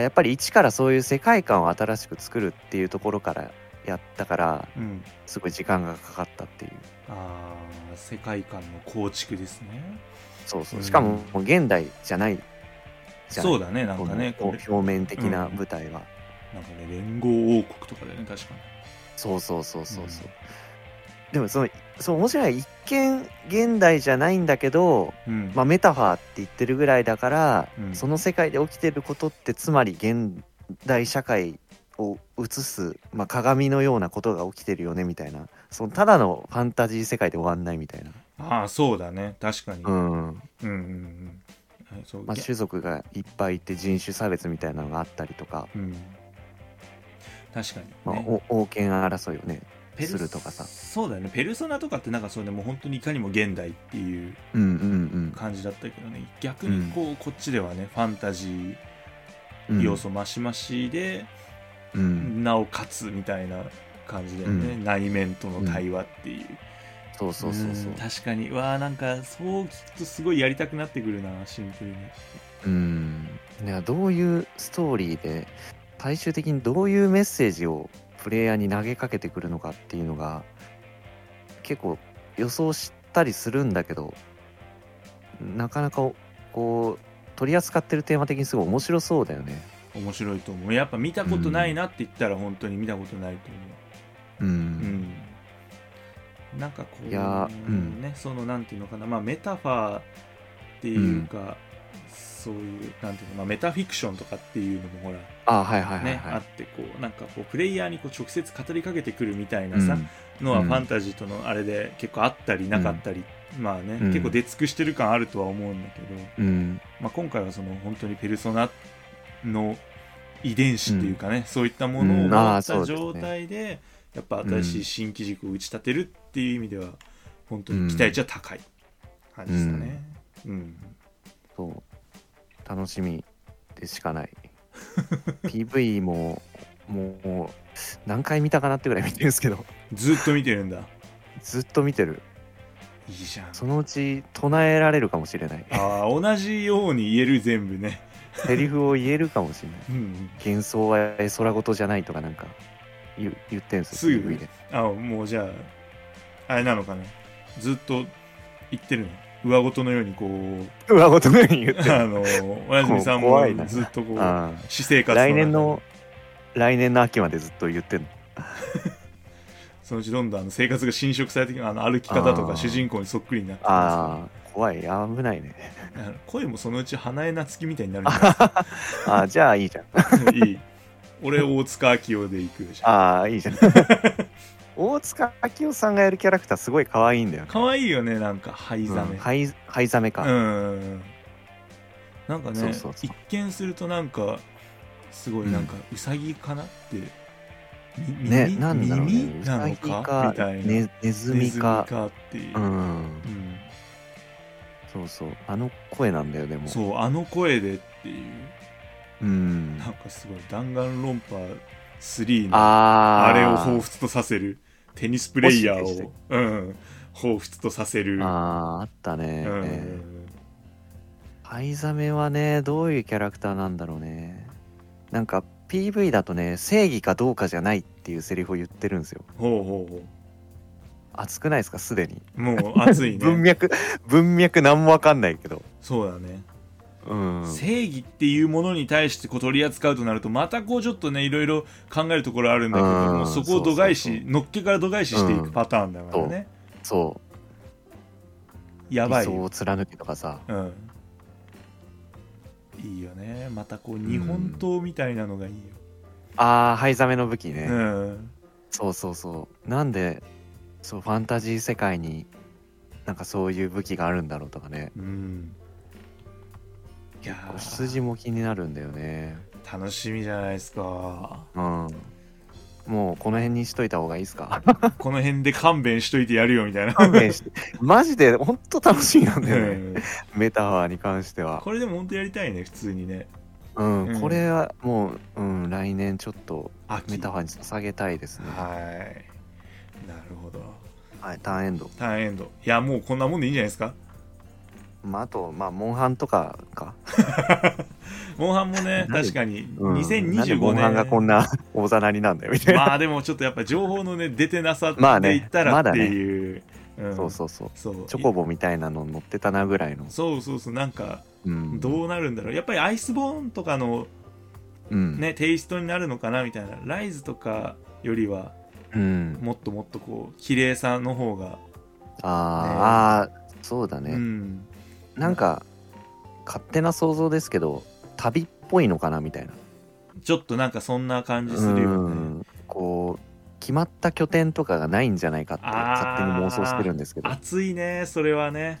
やっぱり一からそういう世界観を新しく作るっていうところからやったからうん。すごい時間がかかったっていう。あー世界観の構築ですね。そうそう。うん。しかももう現代じゃないじゃそうだねなんかね。表面的な舞台は、うなんかね連合王国とかだよね確かにそうそうそうそうそう、でもそのそう面白い一見現代じゃないんだけど、うん。まあ、メタファーって言ってるぐらいだから、うん。その世界で起きてることってつまり現代社会を映す、まあ、鏡のようなことが起きてるよねみたいな。そのただのファンタジー世界で終わんないみたいな、ああそうだね。確かに。ううんんうんうん。はいそう。まあ、げ種族がいっぱいいて人種差別みたいなのがあったりとか、うん。確かにまあ王権争いをねするとかさ。そうだよね。ペルソナとかってなんかそうねもう本当にいかにも現代っていううんうん感じだったけどね。逆にこう、こっちではねファンタジうんー要素増し増しで、うん。なおかつみたいな感じだよね、うん。内面との対話っていう、そうそうそうそう。うん確かに。わあなんかそうきっとすごいやりたくなってくるなシンプルに。うん。どういうストーリーで最終的にどういうメッセージをプレイヤーに投げかけてくるのかっていうのが結構予想したりするんだけどなかなかこう取り扱ってるテーマ的にすごい面白そうだよね。面白いと思う。やっぱ見たことないなって言ったら本当に見たことないと思う。うん、うん。なんかこういやーうん。ねそのなんていうのかな。まあメタファーっていうか、そういうなんていうの、まあ、メタフィクションとかっていうのもほらあはいはいはいね、はい、あってこうなんかこうプレイヤーにこう直接語りかけてくるみたいなさ、のはうん。ファンタジーとのあれで結構あったりなかったり、まあね、うん結構出尽くしてる感あるとは思うんだけど、うん、うんまあ、今回はその本当にペルソナの遺伝子っていうかね、そういったものをうん。持った状態で,、やっぱ新しい新機軸を打ち立てるっていう意味では本当に期待値は高い感じですかね。うん。そう。楽しみでしかない PV ももう何回見たかなってぐらい見てるんですけど。ずっと見てるんだ。ずっと見てる。いいじゃん。そのうち唱えられるかもしれない。ああ同じように言える全部ね、セリフを言えるかもしれない。うん、幻想は絵空事じゃないとかなんか言う言ってんすよすぐ。PV で。あもうじゃああれなのかなずっと言ってるの上ごとのようにこううわことのように言ってあるのおやすみさんもずっとこうあ私生活あ来年中の来年の秋までずっと言ってんの。そのうちどんどんあの生活が侵食されてきあの歩き方とか主人公にそっくりになってきまああ怖い危ないね。声もそのうち花江夏樹みたいになるんじゃ ああじゃあいいじゃん。な いい。い俺大塚明夫で行くじゃんああいいじゃん大塚明夫さんがやるキャラクターすごい可愛いんだよね。可愛いよねなんか灰ザメうんハイハイザメか、うん。なんかね一見するとなんかすごいなんかウサギかなって、みね耳？なんだろうね。耳？なのか？かみたいな、ねネズミか。っていう、うん。うん。そうそう。あの声なんだよでも。そうあの声でっていう。うん。なんかすごい弾丸論破3のあれを彷彿とさせるテニスプレイヤーを、うん、彷彿とさせる。あーあったね、うん。ハイザメはねどういうキャラクターなんだろうね。なんか PV だとね正義かどうかじゃないっていうセリフを言ってるんですよ。ほうほうほ熱くないですか？すでに。うもう熱い文ね脈 文脈何もわかんないけど。そうだねうん。正義っていうものに対してこう取り扱うとなるとまたこうちょっとねいろいろ考えるところあるんだけどうんもうそこを度外視のっけから度外視していくパターンだからね、そう。やばい理想を貫けとかさ。うん。いいよね。またこう日本刀みたいなのがいいよ、ああ灰ザメの武器ね、うん。そうそうそう。なんでそうファンタジー世界になんかそういう武器があるんだろうとかね。うん。いやこうー出自も気になるんだよね。楽しみじゃないですか。うん。もうこの辺にしといた方がいいですか？この辺で勘弁しといてやるよみたいな。勘弁してマジで本当楽しみなんだよね、うん。メタファーに関しては。これでも本当やりたいね普通にね。うん、うん。これはもう、うん、来年ちょっと秋。メタファーに捧げたいですね。はい。なるほど。はいターンエンド。ターンエンド。いやもうこんなもんでいいんじゃないですか？まああとまあモンハンとかか、モンハンもね確かにうん、なんで2025モンハンがこん年な大ざなりなんだよみたいな、まあでもちょっとやっぱ情報のね出てなさまあねで言ったらっていう、ん。そうそうそう。そう。チョコボみたいなの乗ってたなぐらいの、そうそうそうなんかうん、どうなるんだろう。やっぱりアイスボーンとかのうん、ねテイストになるのかなみたいな。ライズとかよりはうん、もっともっとこう綺麗さの方が、あー、あーそうだね、うんなんか勝手な想像ですけど旅っぽいのかなみたいな。ちょっとなんかそんな感じするよね。うん。こう決まった拠点とかがないんじゃないかって勝手に妄想してるんですけど。熱いねそれはね。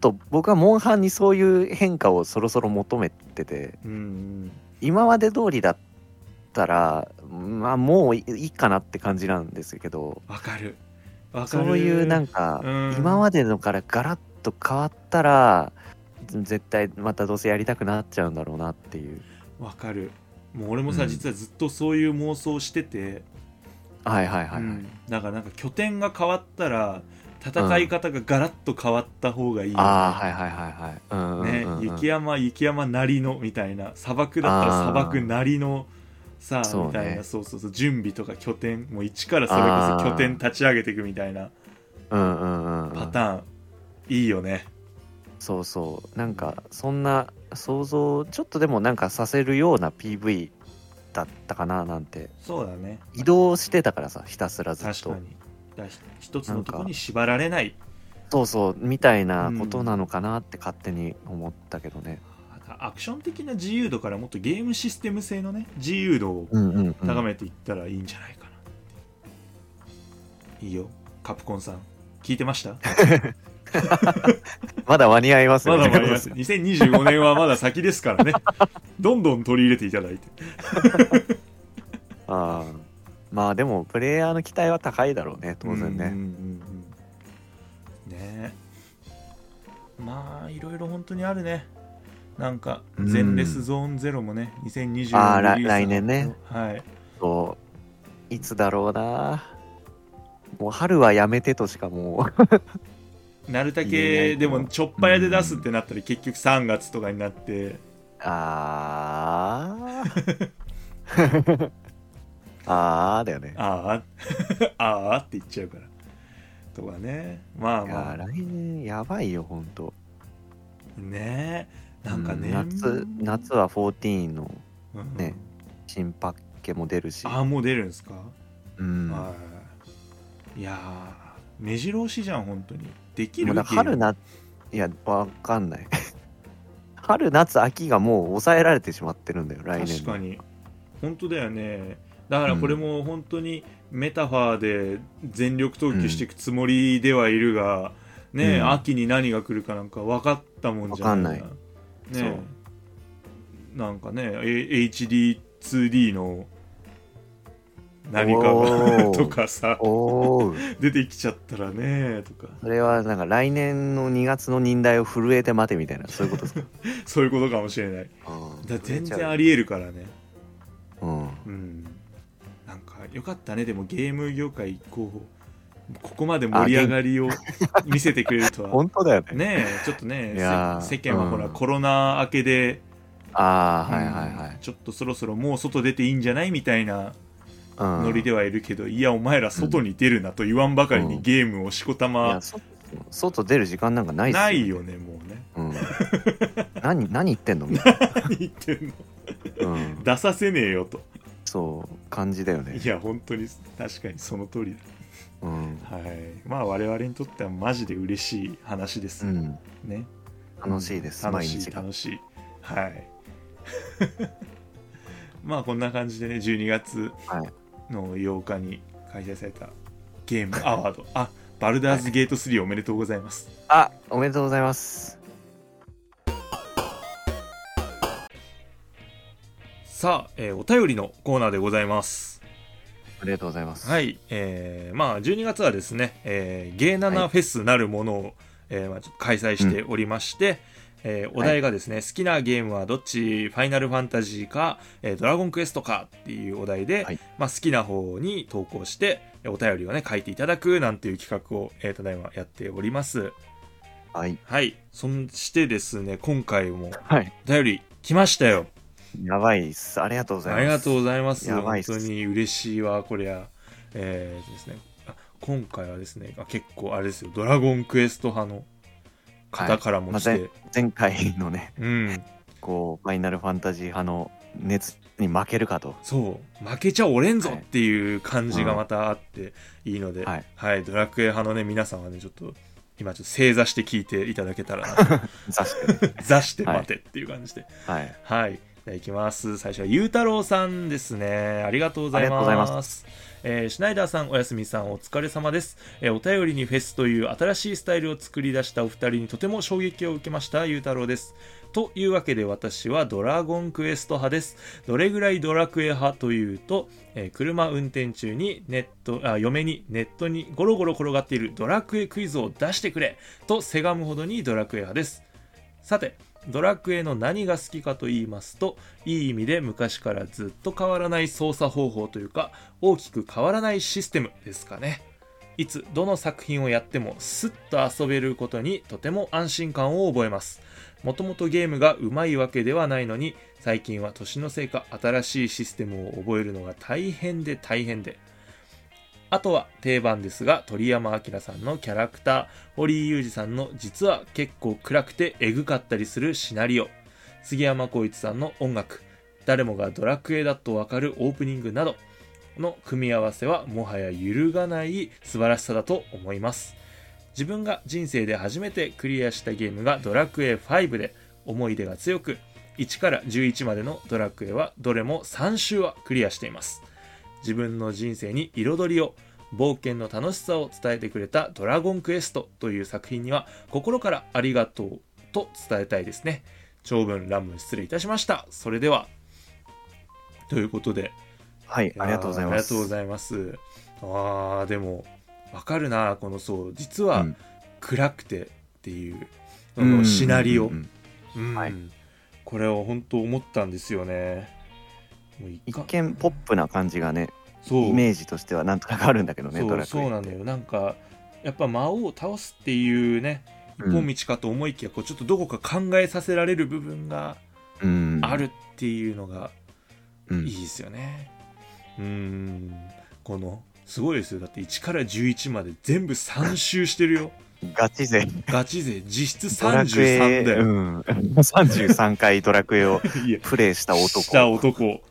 と僕はモンハンにそういう変化をそろそろ求めててうんうん。今まで通りだったらまあもういいかなって感じなんですけど。わかる。わかそるういうなんかうん。今までのからガラッと変わったら絶対またどうせやりたくなっちゃうんだろうなっていう。わかる。もう俺もさ、うん。実はずっとそういう妄想してて、はいはいはいはい、うん。だからなんか拠点が変わったら戦い方がガラッと変わった方がいい。よね、ああはいはいはいはい。うんうんねうんうん。雪山雪山なりのみたいな。砂漠だったら砂漠なりのさあね。みたいな。そうそうそう。準備とか拠点。もう一からそれこそ拠点立ち上げていくみたいなうんうんうんうん。パターン、いいよね。そうそう。なんかそんな想像ちょっとでもなんかさせるような PV だったかななんて。そうだね。移動してたからさひたすらずっと。確かに。一つのとこに縛られない。そうそうみたいなことなのかなって勝手に思ったけどね。アクション的な自由度からもっとゲームシステム性のね自由度をうんうん、うん、高めていったらいいんじゃないかなって、いいよ。カプコンさん聞いてました？まだ間に合いますまよだ間に合います。2025年はまだ先ですからね。どんどん取り入れていただいて。ああまあでもプレイヤーの期待は高いだろうね当然ね。うんうんうんうん。ね。まあいろいろ本当にあるね。なんかうん。ゼンレスゾーンゼロもね2024あーリリース来来年ね。はい。そう。いつだろうな。もう春はやめてとしかもうなるた言えないけでもちょっぱやで出すってなったら結局3月とかになって。あー。あーだよね。ああああって言っちゃうから。とかね。まあまあ。来年やばいよほんと。ねなんかね、夏夏は14のうん。ね新パッケも出るし。ああもう出るんですか、うん。はい。いやー目白押しじゃん本当に。できる？もうだから春ゲーム。ないやわかんない。春夏秋がもう抑えられてしまってるんだよ来年確かに。本当だよね。だからこれも本当にメタファーで全力投球していくつもりではいるが、ね、うん。秋に何が来るかなんか分かったもんじゃないわかね。なんかね A- HD2D の何かおがー。とかさ。出てきちゃったらねとか。それはなんか来年の2月の忍耐を震えて待てみたいなそういうことですか？そういうことかもしれない。だ全然ありえるからね。うん。うん。なんかよかったね。でもゲーム業界こうここまで盛り上がりを見せてくれるとは。本当だよね。ねえちょっとね世間はほら、うんコロナ明けで、ああはいはいはい。うんちょっとそろそろもう外出ていいんじゃない？みたいなうんノリではいるけど、いやお前ら外に出るなと言わんばかりにうん。ゲームをしこたいま外出る時間なんかないっすないよねもうね。うん、何何言ってんの？みたい何言ってんの？な、うん、出させねえよと。そう感じだよね。いや本当に確かにその通りうん、だはい。まあ我々にとってはマジで嬉しい話です、うん、ね。楽しいです、楽しい楽しい。はい。まあこんな感じでね12月はいの8日に開催されたゲーム アワード。あバルダーズゲート3おめでとうございます、あおめでとうございます。さあ、えーお便りのコーナーでございます。ありがとうございます。はいえー、まあ12月はですね、えー、ゲーナナフェスなるものを、えーまあ、ちょっと開催しておりまして、えーお題がですね、好きなゲームはどっち？ファイナルファンタジーか、えードラゴンクエストかっていうお題で、はい。まあ、好きな方に投稿してえーお便りをね書いていただくなんていう企画を、えーただいまやっております。はい。はい。そしてですね今回もはい。お便り来ましたよ。やばいっす。ありがとうございます。ありがとうございます。本当に嬉しいわこりゃ。えーですね。あ今回はですねあ結構あれですよ。ドラゴンクエスト派の方からもして、はい。前回のねうん。こうファイナルファンタジー派の熱に負けるかと。そう。負けちゃおれんぞはいっていう感じがまたあっていいので、はい。はい、ドラクエ派のね皆さんはねちょっと今ちょっと正座して聞いていただけたらなと。さしてね座して待てっていう感じで。はい。はい。じゃあ行きます。最初はゆうたろうさんですね。ありがとうござい。ますえーシュナイダーさん、おやすみさん、お疲れ様です、えーお便りにフェスという新しいスタイルを作り出したお二人にとても衝撃を受けました、ゆうたろうです。というわけで私はドラゴンクエスト派です。どれぐらいドラクエ派というと、えー車運転中にネット、あ、嫁にネットにゴロゴロ転がっているドラクエクイズを出してくれとせがむほどにドラクエ派です。さて、ドラクエの何が好きかと言いますといい意味で昔からずっと変わらない操作方法というか大きく変わらないシステムですかね。いつどの作品をやってもスッと遊べることにとても安心感を覚えます。もともとゲームがうまいわけではないのに最近は年のせいか新しいシステムを覚えるのが大変で大変であとは定番ですが鳥山明さんのキャラクター堀井裕二さんの実は結構暗くてエグかったりするシナリオ。杉山浩一さんの音楽。誰もがドラクエだとわかるオープニングなど。の組み合わせはもはや揺るがない素晴らしさだと思います。自分が人生で初めてクリアしたゲームがドラクエ5で思い出が強く1から11までのドラクエはどれも3周はクリアしています。自分の人生に彩りを冒険の楽しさを伝えてくれた「ドラゴンクエスト」という作品には心からありがとうと伝えたいですね。長文乱文失礼いたしました。それではということで。はいありがとうございます。ありがとうございます。あーでもわかるなこのそう実はうん。暗くてっていう、そのシナリオ、これを本当思ったんですよね一か。見ポップな感じがねイメージとしてはなんとなくあるんだけどねそうそうなんだよ。なんかやっぱ魔王を倒すっていうね一本道かと思いきや、こうちょっとどこか考えさせられる部分がうん。あるっていうのがうん。いいですよね。うん。このすごいですよ。だって1から11まで全部3周してるよガチ勢。ガチ勢実質ドラクエ33だよ、うん、33回ドラクエをプレイした男。した男。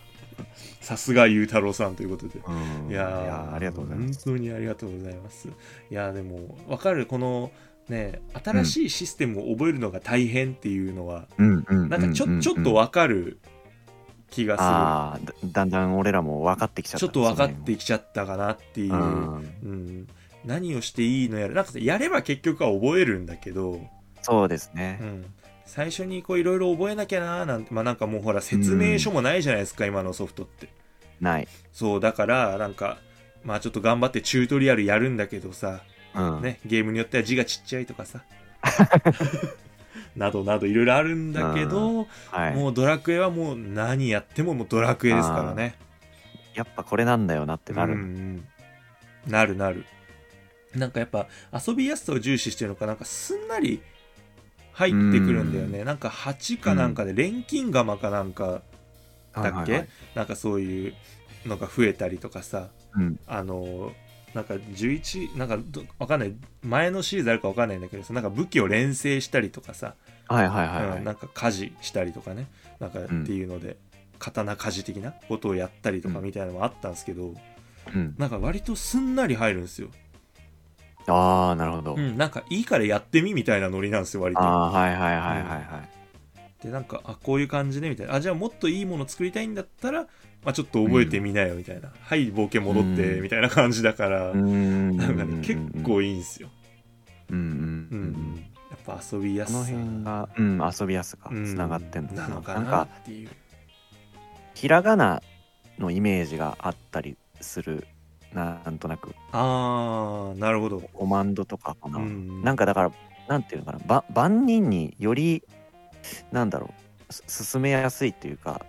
さすがゆうたろうさんということで。うん。いやーありがとうございます。本当にありがとうございます。いやーでもわかる。このね新しいシステムを覚えるのが大変っていうのは、なんかちょ,、ちょっとわかる気があーだだんだん俺らも分かってきちゃった。するちょっと分かってきちゃったかなっていう、ううんん何をしていいのやらなんかさやれば結局は覚えるんだけど、そうですね。うん、最初にこういろいろ覚えなきゃなーなんてまあなんかもうほら説明書もないじゃないですか、今のソフトって。ない。そうだからなんかまあちょっと頑張ってチュートリアルやるんだけどさ、うん。ね、ゲームによっては字がちっちゃいとかさ などなどいろいろあるんだけど、はい。もうドラクエはもう何やってももうドラクエですからね。やっぱこれなんだよなってなる、うんうん。なるなるなんかやっぱ遊びやすさを重視してるのかなんかすんなり入ってくるんだよね。なんか8かなんかで錬金釜かなんかだっけ、なんかそういうのが増えたりとかさ。うん。あのなんか11なんかどわかんない。前のシリーズあるかわかんないんだけどさなんか武器を連成したりとかさ、はいはいはいはい、うんなんか家事したりとかね。なんかってんいうので、刀鍛冶的なことをやったりとかうん。みたいなのもあったんですけど、うん、なんか割とすんなり入るんですよ、ああなるほど、うん、なんかいいからやってみみたいなノリなんですよ割と。ああはいはいはいはいはい、でなんかあこういう感じねみたいな。あじゃあもっといいもの作りたいんだったら、まあ、ちょっと覚えてみなよみたいな、はい冒険戻ってうんみたいな感じだから、うん。なんかね結構いいんですよ、うんうんうん。うん。やっぱ遊びやすさ。この辺が、うん、遊びやすさがうん。つながってんのかな,、なのかなっていう。ひらがなのイメージがあったりするなんとなく。あーなるほど、コマンドとかかな、うん、なんかだからなんていうのかな。ば万人によりなんだろう。す進めやすいっていうか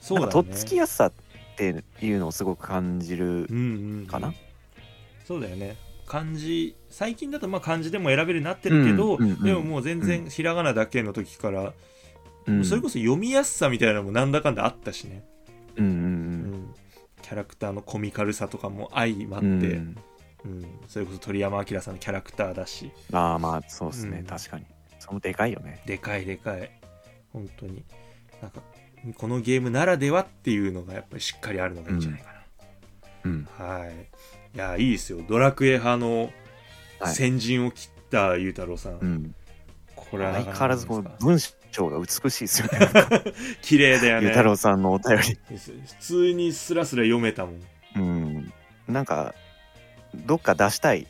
そうだね。なんかとっつきやすさっていうのをすごく感じるうんうんかな、そうだよね。漢字最近だとまあ漢字でも選べるようになってるけど、うんうんうんでももう全然ひらがなだけの時から、うん、それこそ読みやすさみたいなのもなんだかんだあったしね、うんうん。うんキャラクターのコミカルさとかも相まって、うん、うん。うんそれこそ鳥山明さんのキャラクターだし。ああまあそうですね、うん。確かに。そのでかいよね。でかいでかい。本当に。なんかこのゲームならではっていうのがやっぱりしっかりあるのがいいんじゃないかうん。な、はい。いやいいですよ。ドラクエ派のはい。先陣を切ったゆうたろうさん、うん。これは相変わらずこの文章が美しいですよね。綺麗だよね。ゆうたろうさんのお便り。普通にスラスラ読めたもん。うん。なんかどっか出したい。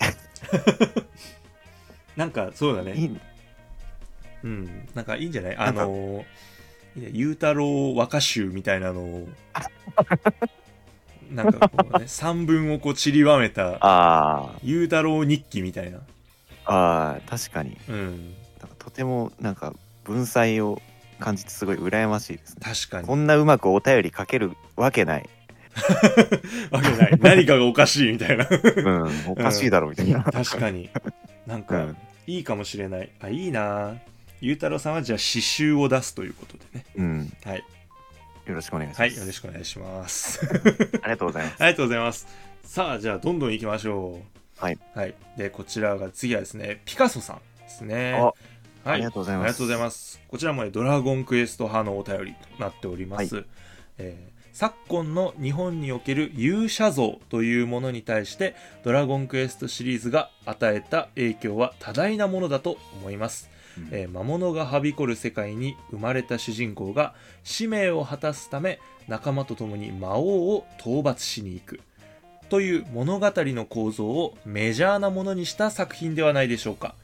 なんかそうだね。いいうん。なんかいいんじゃない？あのいいねゆうたろう和歌集みたいなのを。なんかこうね散文をこう散りばめたあゆうたろう日記みたいな。ーあー確かに。うん。なんかとてもなんか文才を感じてすごい羨ましいですね。確かに。こんなうまくお便り書けるわけない、わけない。何かがおかしいみたいな。うん、おかしいだろみたいな、確かに。なんかうん。いいかもしれない。あいいな。ゆうたろうさんはじゃあ詩集を出すということでね。うん、はい。よろしくお願いします、はいよろしくお願いします。ありがとうございます。ありがとうございます。さあ、じゃあ、どんどん行きましょう。はい。はい。で、こちらが、次はですね、ピカソさんですね。あはい。ありがとうございますありがとうございます。こちらもね、ドラゴンクエスト派のお便りとなっております。えー昨今の日本における勇者像というものに対して、ドラゴンクエストシリーズが与えた影響は多大なものだと思います。うんえー魔物がはびこる世界に生まれた主人公が使命を果たすため仲間と共に魔王を討伐しに行くという物語の構造をメジャーなものにした作品ではないでしょうか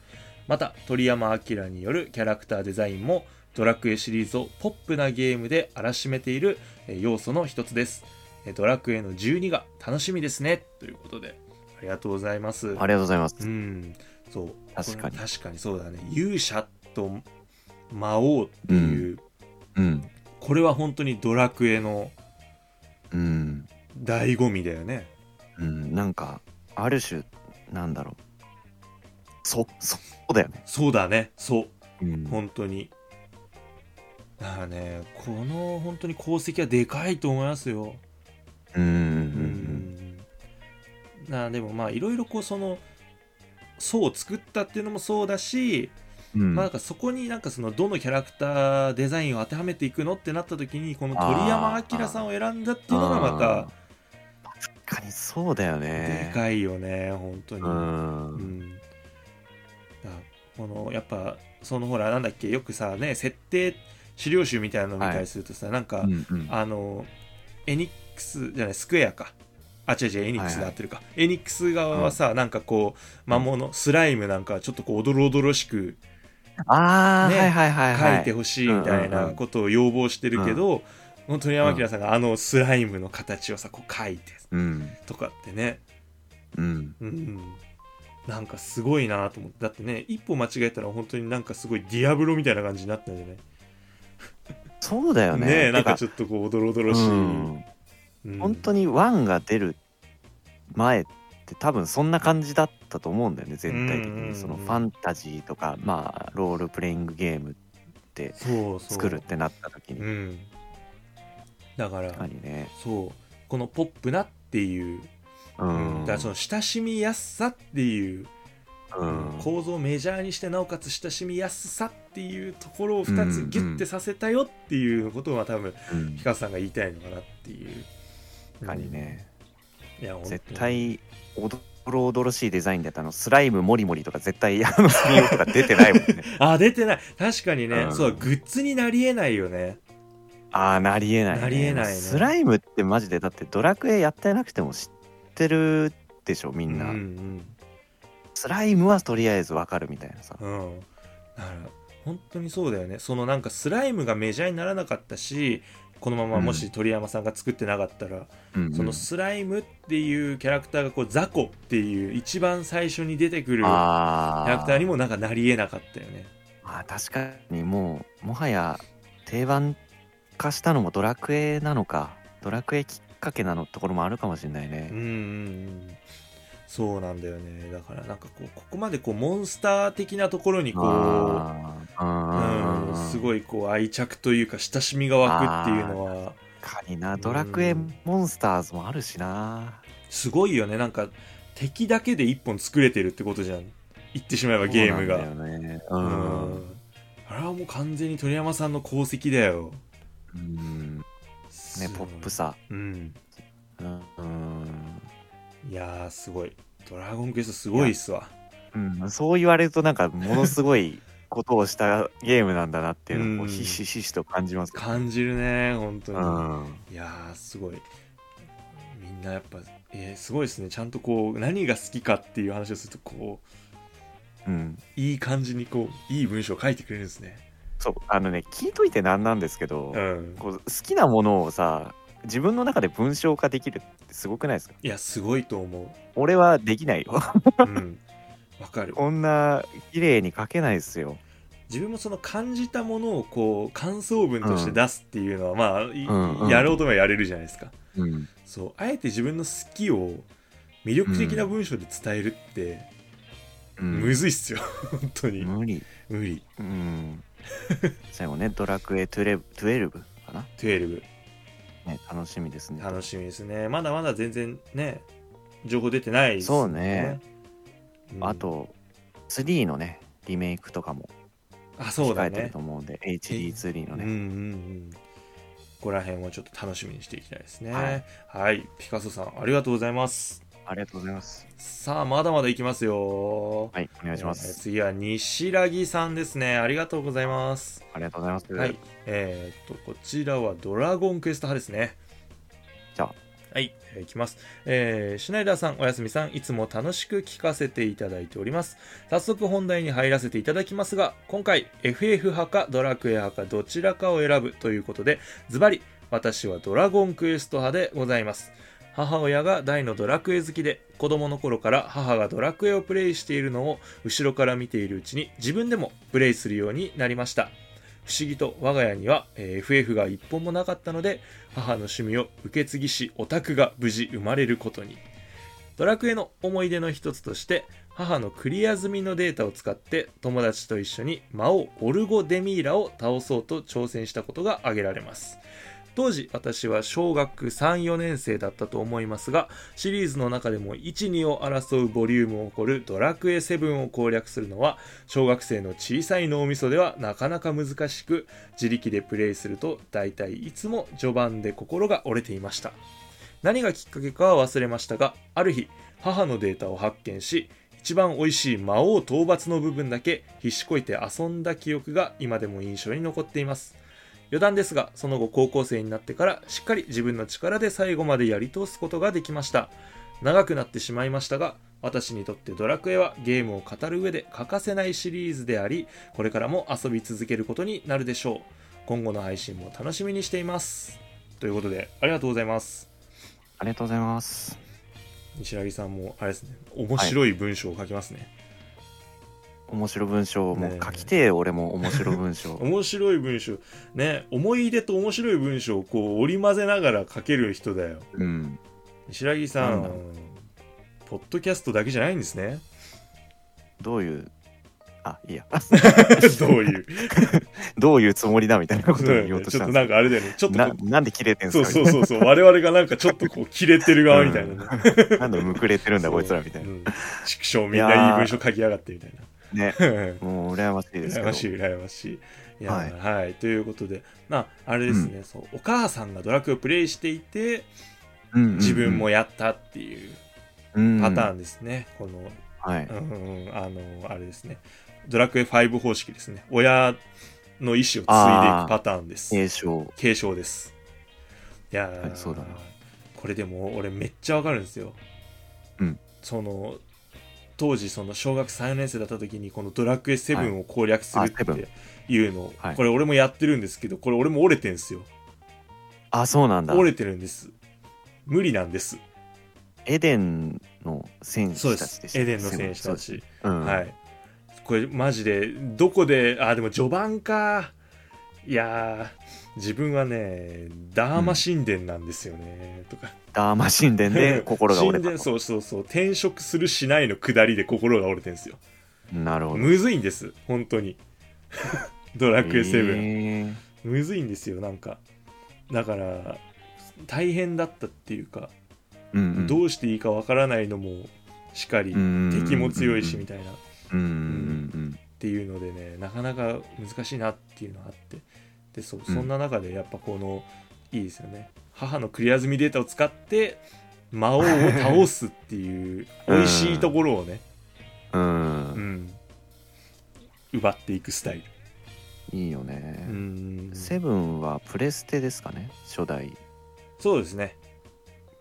また鳥山明によるキャラクターデザインもドラクエシリーズをポップなゲームで荒らしめているえー要素の一つです。えードラクエの12が楽しみですね。ということでありがとうございます。ありがとうございます、うん、そう。確かに。確かにそうだね。勇者と魔王っていう、うん。これは本当にドラクエのうん。醍醐味だよね。うん。なんかある種なんだろうそそうだよね、そうだね。そう。うん。本当に。だからねこの本当に功績はでかいと思いますよ。うんうんうんなでもまあいろいろこうその層を作ったっていうのもそうだし、うん。うんまあなんかそこになんかそのどのキャラクターデザインを当てはめていくのってなった時にこの鳥山明さんを選んだっていうのがまた確かにそうだよね。でかいよね本当に。ううんこのやっぱそのほらなんだっけよくさね設定資料集みたいなの見たりするとさ、なんか、うんうん。あのエニックスじゃないスクエアか。あ違う違うエニックスで合ってるか、エニックス側はさ、なんかこう魔物スライムなんかちょっとこうおどろおどろしくああ、ねはいはいはいはい。書いてほしいみたいなことを要望してるけど、この鳥山明さんがあのスライムの形をさこう書いてうん。とかってね。うんうんなんかすごいなと思って。だってね一歩間違えたら本当になんかすごいディアブロみたいな感じになったんじゃないそうだよね。ねえなんかてちょっとこうおどろおどろしい、うん。うん。本当にワンが出る前って多分そんな感じだったと思うんだよね全体的うんうんうんにそのファンタジーとかまあロールプレイングゲームってそうそう。作るってなった時に。うん。だから確かにね。そう。このポップなっていう、ううん。んだからその親しみやすさっていう、うん。構造をメジャーにしてなおかつ親しみやすさっていうところを2つギュッてさせたよっていうことは多分うんピカソさんが言いたいのかなっていう。確かにね。いや絶対驚おろおどろしいデザインであのスライムモリモリとか絶対あのスピンオフとか出てないもんね。あ出てない。確かにね、うん。そうグッズになりえないよね。ああなりえない、ね、なりえないね。スライムってマジでだってドラクエやってなくても知ってるでしょみんな、うんスライムはとりあえずわかるみたいなさ。うん。うんだから本当にそうだよね。そのなんかスライムがメジャーにならなかったしこのままもし鳥山さんが作ってなかったら、うんうん。そのスライムっていうキャラクターがこうザコっていう一番最初に出てくるキャあラクターにもなんかなりえなかったよね。あー確かに。もうもはや定番化したのもドラクエなのか。ドラクエきっかけなのところもあるかもしれないね。うんうんうん。そうなんだよね。だからなんかこうここまでこうモンスター的なところにこううん、すいごいこう愛着というか親しみが湧くっていうのはかにな。ドラクエモンスターズもあるしな。すごいよね。なんか敵だけで一本作れてるってことじゃん。言ってしまえばゲームが。そうなんだよね。ううんん。あれはもう完全に鳥山さんの功績だよ。うんねポップさ。さうん。うん。いやーすごい。ドラゴンクエストすごいっすわ。うん、そう言われるとなんかものすごいことをしたゲームなんだなっていうのをうん。ひしひしと感じますよ感じるね本当に、うん。いやーすごい。みんなやっぱ、えーすごいですね。ちゃんとこう何が好きかっていう話をするとこううん。いい感じにこういい文章を書いてくれるんですねそうあのね聞いといてなんなんですけど、うん。こう好きなものをさ自分の中で文章化できるってすごくないですか？いやすごいと思俺はできないよ。ううん。わかる。こんな綺麗に書けないですよ。自分もその感じたものをこう感想文として出すっていうのは、まあ、いうんうん。やろうと思えばやれるじゃないですか。うん。そうあえて自分の好きを魅力的な文章で伝えるって、うん。むずいっすよ。本当に。無理。無理。うん 最後ねドラクエ12 12かな？12ね楽しみですね。楽しみですね。まだまだ全然ね情報出てないですそうね、うん。あと3のねリメイクとかもあそうだ控えてるねと思うんで HD3 のうんうんうねん。ここら辺をちょっと楽しみにしていきたいですね。はい。はい、ピカソさんありがとうございますありがとうございます。さあまだまだいきますよ。はいお願いしまえーす次は西良さんですね。ありがとうございます。ありがとうございます。はい。えーっとこちらはドラゴンクエスト派ですね。じゃあ。はい、えーいきます。えーシュナイダーさん、おやすみさん、いつも楽しく聞かせていただいております。早速本題に入らせていただきますが、今回、FF 派かドラクエ派かどちらかを選ぶということで、ズバリ、私はドラゴンクエスト派でございます。母親が大のドラクエ好きで、子供の頃から母がドラクエをプレイしているのを後ろから見ているうちに自分でもプレイするようになりました。不思議と我が家には、え FF が一本もなかったので母の趣味を受け継ぎしオタクが無事生まれることにドラクエの思い出の一つとして母のクリア済みのデータを使って友達と一緒に魔王オルゴ・デミーラを倒そうと挑戦したことが挙げられます当時私は小学34年生だったと思いますがシリーズの中でも12を争うボリュームを誇るドラクエ7を攻略するのは小学生の小さい脳みそではなかなか難しく自力でプレイすると大体いつも序盤で心が折れていました。何がきっかけかは忘れましたがある日母のデータを発見し一番美味しい魔王討伐の部分だけ必死こいて遊んだ記憶が今でも印象に残っています。余談ですがその後高校生になってからしっかり自分の力で最後までやり通すことができました。長くなってしまいましたが私にとってドラクエはゲームを語る上で欠かせないシリーズでありこれからも遊び続けることになるでしょう。今後の配信も楽しみにしています。ということでありがとうございます。ありがとうございます。西柳さんもあれですね面白い文章を書きますね、面白文章も書きてえ俺も面白文章。面白い文章。ね思い出と面白い文章をこう織り交ぜながら書ける人だよ。うん。西柳さんなんだポッドキャストだけじゃないんですね。どういうあいいや。どういう？どういうつもりだみたいなことを言おうとしちょっとなんかあれだよね。ちょっとなこなんで切れてんすか？うそうそうそうそう。我々がなんかちょっとこう切れてる側みたいな。ね、ななんでむくれてるんだこいつらみたいな。うん。畜生みんないい文章書きやがってみたいなね。もう羨ましいです羨ましい羨ましい。いやは、はい。い。ということでまああれですね、そうお母さんがドラクエをプレイしていてうんうんうん。自分もやったっていう、うん。パターンですね、このはい。うんうんあのあれですね。ドラクエ5方式ですね。親の意思を継いでいくパターンです。継承。継承です。いやー、はいそうだな。これでも俺めっちゃわかるんですよ。うん。その当時その小学3年生だった時にこのドラクエ7を攻略するっていうのを、はい。これ俺もやってるんですけどこれ俺も折れてんすよ。あ、そうなんだ。折れてるんです。無理なんです。エデンの戦そうで士たちでしエデンの選手た。ち。うん。はい。これマジでどこであでも序盤か。いやー自分はねダーマ神殿なんですよね、とかダーマ神殿で心が折れたそうそうそう。転職するしないの下りで心が折れてるんですよ。なるほど。むずいんです。本当に。ドラクエ7、へー。むずいんですよなんか。だから大変だったっていうか、うんうん。どうしていいかわからないのもしかり、うん敵も強いしみたいな。うんうんうんっていうのでねなかなか難しいなっていうのがあって。でそううんそんな中でやっぱこの、いいですよね母のクリア済みデータを使って魔王を倒すっていううん美味しいところをね、うん。ううん。ん、奪っていくスタイルいいよねう。んセブンはプレステですかね？初代。そうですね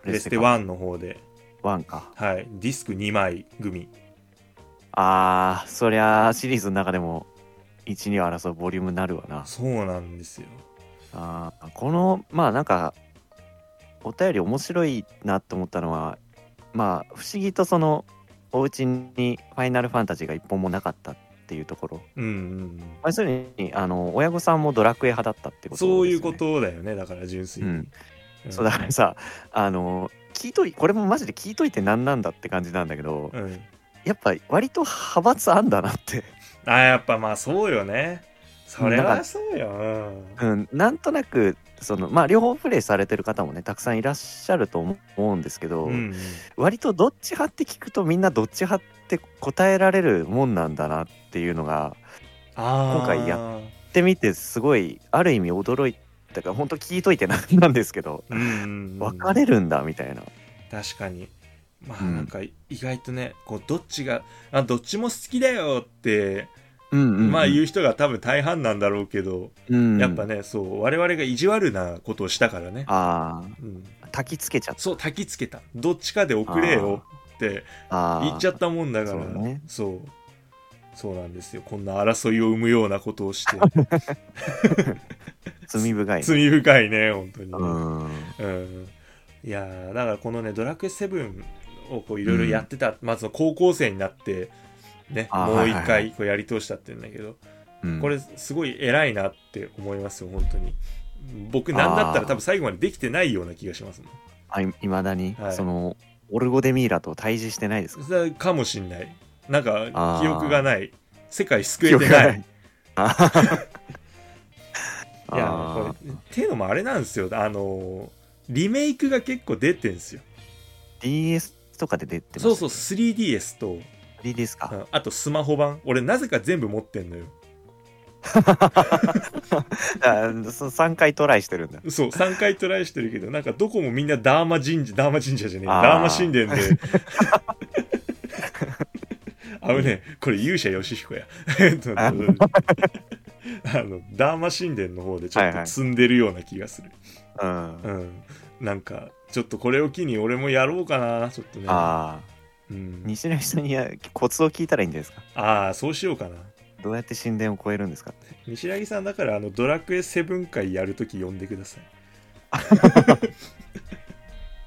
プレステか1の方で、ワンか。はい、ディスク2枚組あー、そりゃシリーズの中でも1、2を争うボリュームになるわな。そうなんですよあーこの、まあなんか、お便り面白いなと思ったのは、まあ不思議とその、お家にファイナルファンタジーが一本もなかったっていうところ。うん要するに、あの、親御さんもドラクエ派だったってことね。そういうことだよねだから純粋に、うん。うんそうだからさ、あの、聞いといこれもマジで聞いといて何なんだって感じなんだけど、うんやっぱ割と派閥あんだなって。あやっぱまあそうよねそれはそうよ、うんうん、なんとなくそのまあ両方プレイされてる方もねたくさんいらっしゃると思うんですけど、うん割とどっち派って聞くとみんなどっち派って答えられるもんなんだなっていうのが今回や言ってみてすごいある意味驚いたから本当聞いといてなんですけどうんうんうん。分かれるんだみたいな。確かに。まあうん。なんか意外とねこうどっちがあどっちも好きだよって、うんうんうん。まあ言う人が多分大半なんだろうけど、うん。やっぱねそう我々が意地悪なことをしたからね、あうん、あ焚きつけちゃった。そう焚きつけた。どっちかで遅れよって言っちゃったもんだから。そうね。そう。そうなんですよ。こんな争いを生むようなことをして。罪深いね。罪深いね本当にね、うん。うん。いやーだからこのね「ドラクエ7」をこういろいろやってた、まず高校生になってねもう一回こうやり通したって言うんだけど、うん。これすごい偉いなって思いますよ本当に。僕なんだったら多分最後までできてないような気がしますもん。あいいまだに、はい。そのオルゴデミーラと対峙してないですか？かもしんない。なんか記憶がない。世界救えてない。あいやこれっていうのもあれなんですよ。あのリメイクが結構出てんすよ。DS とかで出てますそうそう 3DS と、3DS か、うん。あとスマホ版。俺なぜか全部持ってんのよ。あそ3回トライしてるんだ。そう3回トライしてるけどなんかどこもみんなダーマ神社ダーマ神社じゃねえ。ダーマ神殿で。あのねこれ勇者ヨシヒコや。えっとあのダーマ神殿の方でちょっとはいはい。積んでるような気がする、うん、うん。なんかちょっとこれを機に俺もやろうかなちょっとね。ああうん、西成さんにやコツを聞いたらいいんじゃないですか？ああそうしようかな。どうやって神殿を超えるんですか西柳さんだからあのドラクエ7回やるとき呼んでくださ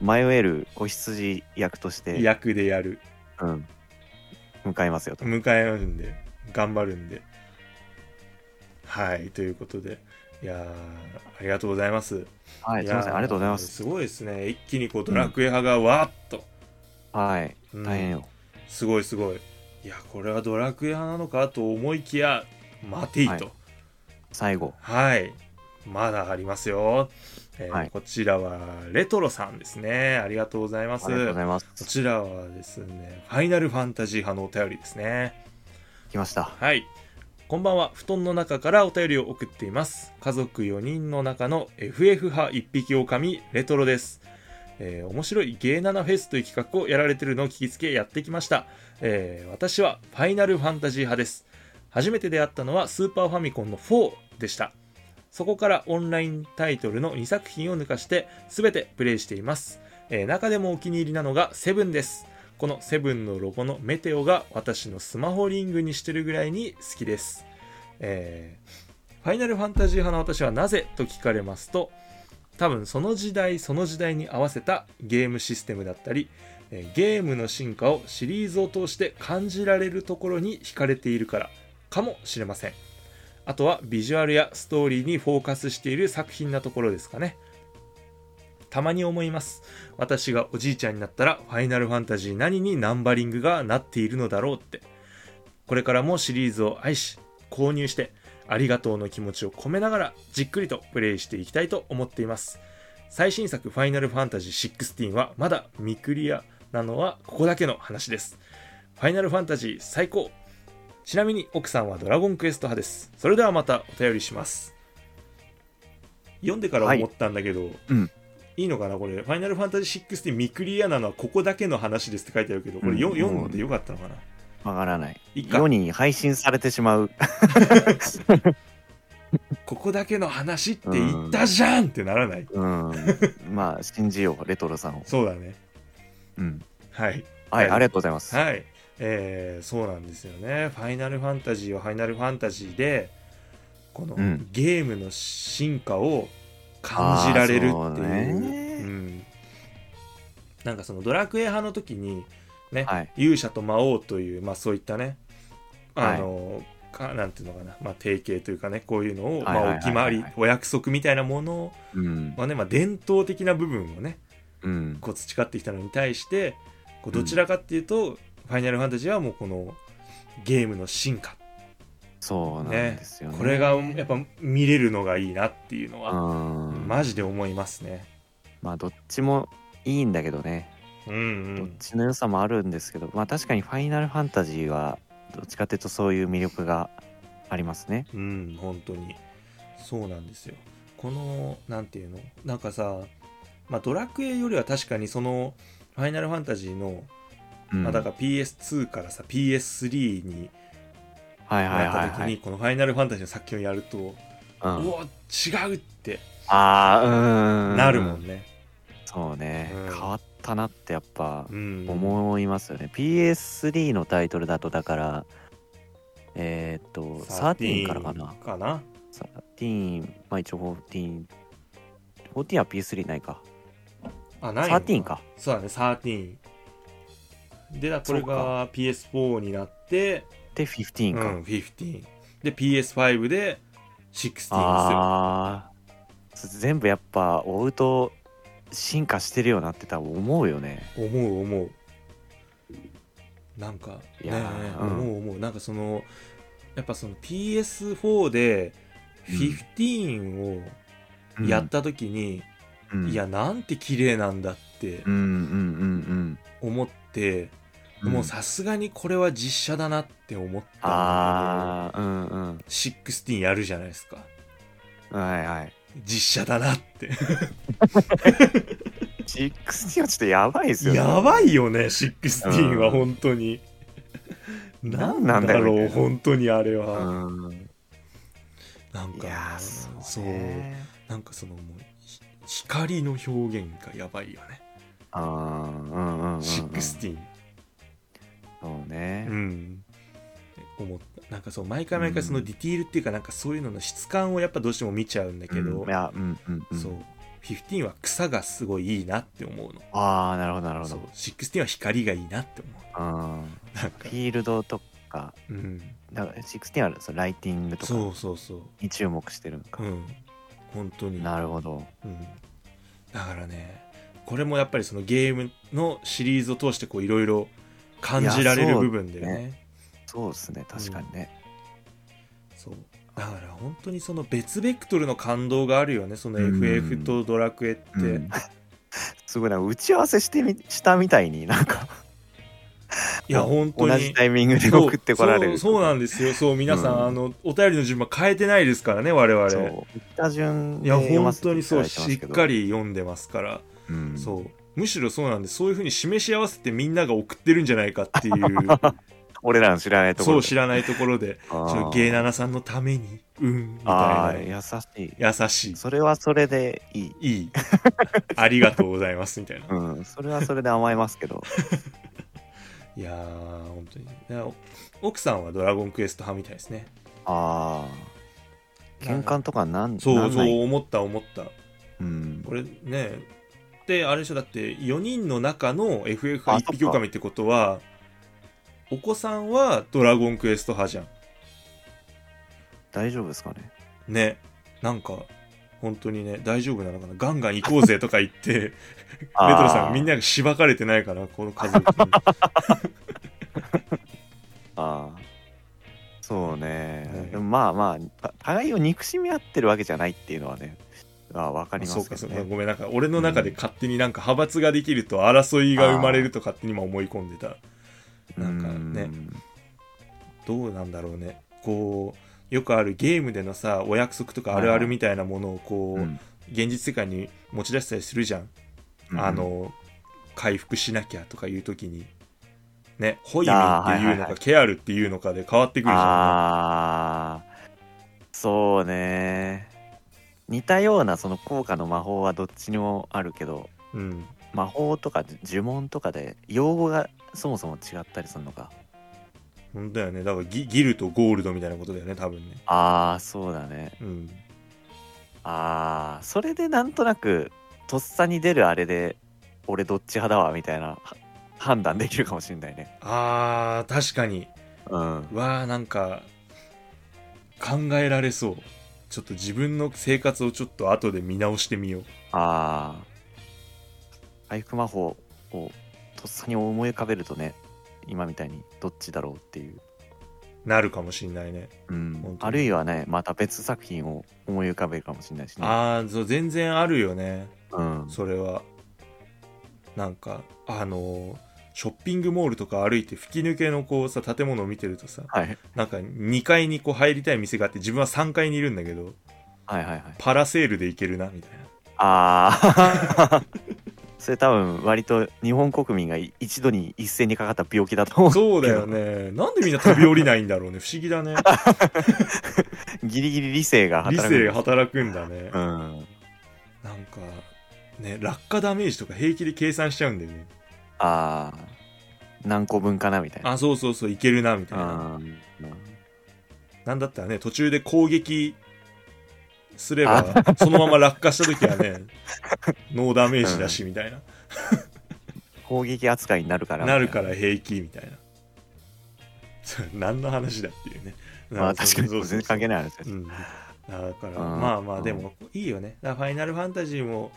迷える子羊役としいて、役でやる。うん、向かいますよと。迎えるんで。頑張るんで。はいということで。いやーありがとうございます。はいすいません。ありがとうございます。すごいですね。一気にこうドラクエ派がわーっと、はいうん。大変よ、すごいすごい。いやこれはドラクエ派なのかと思いきや待ていと。最後。はい、まだありますよ、えーはい。こちらはレトロさんですね。ありがとうございます。ありがとうございます。こちらはですねファイナルファンタジー派のお便りですね。来ました。はい。こんばんは。布団の中からお便りを送っています。家族4人の中の FF 派1匹狼レトロです。えー面白いゲーナナフェスという企画をやられてるのを聞きつけやってきました、えー私はファイナルファンタジー派です。初めて出会ったのはスーパーファミコンの4でした。そこからオンラインタイトルの2作品を抜かして全てプレイしています、えー中でもお気に入りなのがセブンです。このセブンのロゴのメテオが私のスマホリングにしてるぐらいに好きです、えーファイナルファンタジー派の私はなぜと聞かれますと多分その時代その時代に合わせたゲームシステムだったりゲームの進化をシリーズを通して感じられるところに惹かれているからかもしれません。あとはビジュアルやストーリーにフォーカスしている作品なところですかね。たまに思います。私がおじいちゃんになったらファイナルファンタジー何にナンバリングがなっているのだろうって。これからもシリーズを愛し購入してありがとうの気持ちを込めながらじっくりとプレイしていきたいと思っています。最新作ファイナルファンタジー16はまだ未クリアなのはここだけの話です。ファイナルファンタジー最高。ちなみに奥さんはドラゴンクエスト派です。それではまたお便りします。読んでから思ったんだけど、うん。いいのかなこれ。ファイナルファンタジー16未クリアなのはここだけの話ですって書いてあるけどこれよ、うん。読んでよかったのかな？わからない。いいか。世に配信されてしまう。ここだけの話って言ったじゃんってならない。うん。まあ信じようレトロさんを。そうだね。うん。はい。はい、はい。ありがとうございます、はい、えーそうなんですよね。ファイナルファンタジーはファイナルファンタジーで、このうん。ゲームの進化を感じられるっていう。あーそうね。うん、なんかそのドラクエ派の時に、ね、はい。勇者と魔王という、まあそういったね、あの、かなんていうのかな、まあ定型というかね、こういうのを、まあはいはいはい。はいお決まり、お約束みたいなものを、うん。まあね、まあ伝統的な部分をね、うん。こう培ってきたのに対してこうどちらかっていうと、ファイナルファンタジーはもうこのゲームの進化、そうなんですよねこれがやっぱ見れるのがいいなっていうのは、うん。マジで思いますね。まあどっちもいいんだけどねうんうん、どっちの良さもあるんですけど、まあ確かにファイナルファンタジーはどっちかっていうとそういう魅力がありますね。うん、本当に。そうなんですよ。このなんていうの？なんかさ、まあ、ドラクエよりは確かにそのファイナルファンタジーの、うん。まあ、だから PS2 からさ PS3 にはいはいなった時にこのファイナルファンタジーの作品をやると、うん。うわ違うってああうん。なるもんね。そうね、うん。変わったなってやっぱうん、思いますよね、PS3 のタイトルだとだからえーっと13からかな。かな。13まあ一応14 14は PS3 ないか。あないの13か。そうだね13でだこれが PS4 になってで15か、うん、15で PS5 で16ですよああ全部やっぱ追うと進化してるよなって多分思うよね。思う思う。なんかいやねーうん。思う思う。なんかそのやっぱその PS4 で15をやった時に、うん。いやなんて綺麗なんだってうんうんうん。思って、うん。もうさすがにこれは実写だなって思ったんだああうんうん。けど16やるじゃないですか。はいはい実写だなって。16はちょっとやばいですよね。やばいよね16はうん。本当に、なんなんだろうろうみたいな本当にあれうは、ん。なんかいやーそうね。なんかそのもうひ光の表現がやばいよね、あーうんうんうんうん。16そうね。うん。思ったなんかそう毎回毎回そのディティールっていうかなんかそういうのの質感をやっぱどうしても見ちゃうんだけど、うん。いやうんうんうん。そう。15は草がすごいいいなって思うの。ああなるほどなるほそう。ど16は光がいいなって思うんうなんか。フィールドとか。うん。だから16はそのライティングとそうかそうそう。に注目してるのか。うん。本当に。なるほど。うん、だからねこれもやっぱりそのゲームのシリーズを通してこういろいろ感じられる部分でねそうですね確かにね。そう。だから本当にその別ベクトルの感動があるよねそのうん。FF とドラクエって、うん。すごいな打ち合わせしてみしたみたいになんか。いや本当に。同じタイミングで送ってこられるそうそうなんですよ。そう皆さん、うん。あのお便りの順番変えてないですからね我々。そう。打順いや本当にそうしっかり読んでますから、うん。そう。むしろそうなんでそういうふうに示し合わせてみんなが送ってるんじゃないかっていう 俺らの知らないところで。そう知らないところで。あー。そのゲイナナさんのためにうんみあたいな。ー優しい。優しい。それはそれでいい。いい。ありがとうございますみたいな。うんそれはそれで甘えますけど。いやー本当に。奥さんはドラゴンクエスト派みたいですね。ああ喧嘩とかなんそうんそう思った思った。うん。これねであれでしょだって4人の中の FF があ一匹狼ってことはお子さんはドラゴンクエスト派じゃん。大丈夫ですかね？ね。なんか本当にね大丈夫なのかな？ガンガン行こうぜとか言って レトロさんみんなながしばかれてないからこの家族に。ああそうね。ね。でもまあまあた互いを憎しみ合ってるわけじゃないっていうのはねあ分かりまそうかそうか。ごめんなんか俺の中で勝手になんか派閥ができると争いが生まれると勝手に今思い込んでたなんかね。うん。どうなんだろうね。こうよくあるゲームでのさお約束とかあるあるみたいなものをこう、うん。現実世界に持ち出したりするじゃん、うんあの回復しなきゃとかいう時に。ねホイミンっていうのか、ケアルっていうのかで変わってくるじゃん。ああそうね。似たようなその効果の魔法はどっちにもあるけどうん。魔法とか呪文とかで用語がそもそも違ったりするのか。本当だよね。だからギギルとゴールドみたいなことだよね多分ね。ああそうだね。うん。ああそれでなんとなくとっさに出るあれで俺どっち派だわみたいなは判断できるかもしれないね。あー確かに。うん。うわーなんか考えられそう。ちょっと自分の生活をちょっと後で見直してみよう。ああ回復魔法をとっさに思い浮かべるとね今みたいにどっちだろうっていう。なるかもしんないね。うん。あるいはねまた別作品を思い浮かべるかもしれないしね。ああ全然あるよね。うん。それは。なんかあのーショッピングモールとか歩いて吹き抜けのこうさ建物を見てるとさはい。なんか2階にこう入りたい店があって自分は3階にいるんだけどはいはいはい。パラセールで行けるなみたいな。ああ それ多分割と日本国民が一度に一斉にかかった病気だと思うそうだよね。なんでみんな飛び降りないんだろうね。不思議だね。ギリギリ理性が理働く。性働くんだね。うん。なんかね落下ダメージとか平気で計算しちゃうんだよね。ああ何個分かなみたいな。あそうそうそう。いけるなみたいな。うんなんだったらね途中で攻撃すればそのまま落下した時はね ノーダメージだしみたいな、攻撃扱いになるからな。るから平気みたいな。何の話だっていうね。まあ確かに全然関係ない、話です。うん、だからうん。まあまあでもいいよね。だファイナルファンタジーも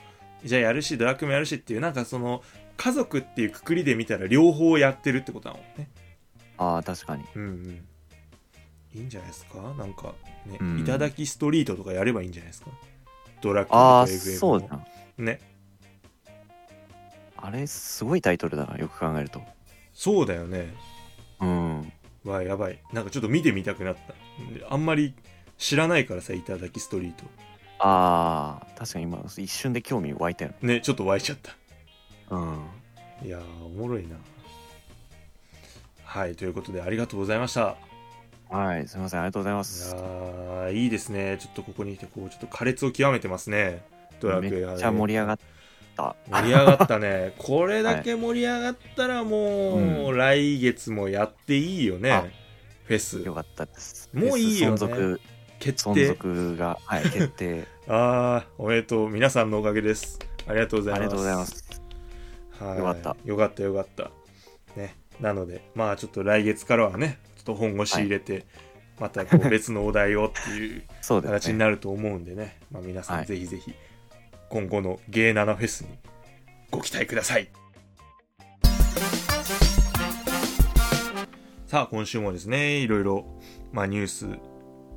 じゃあやるしドラクエもやるしっていうなんかその家族っていうくくりで見たら両方やってるってことだもんね。ああ確かに。うんうんいいんじゃないですか？なんかね、うん。いただきストリートとかやればいいんじゃないですか？ドラクエとあかあ FF もそうだ。なね。あれすごいタイトルだなよく考えると。そうだよね。うん。わやばい。なんかちょっと見てみたくなった。あんまり知らないからさいただきストリート。ああ確かに今一瞬で興味湧いたよねちょっと湧いちゃった。うん。いやーおもろいな。はいということでありがとうございましたはいすみませんありがとうございまいすやーいいですね。ちょっとここに来てこうちょっと苛烈を極めてますね。ドラクエめっちゃ盛り上がった。盛り上がったね。これだけ盛り上がったらもう、う来月もやっていいよあねフェス。よかったです。もういいよね。存続存決定。続がはい決定。ああおめでとう。皆さんのおかげです。ありがとうございます。ありがとうございます。はい。よかった。よかったよかった。ね。なのでまあちょっと来月からはねっと本腰入れて、またこう別のお題をっていう 形になると思うんでね。まあ、皆さんはい。ぜひぜひ今後のゲイナナフェスにご期待ください。さあ今週もですねいろいろ、まあ、ニュース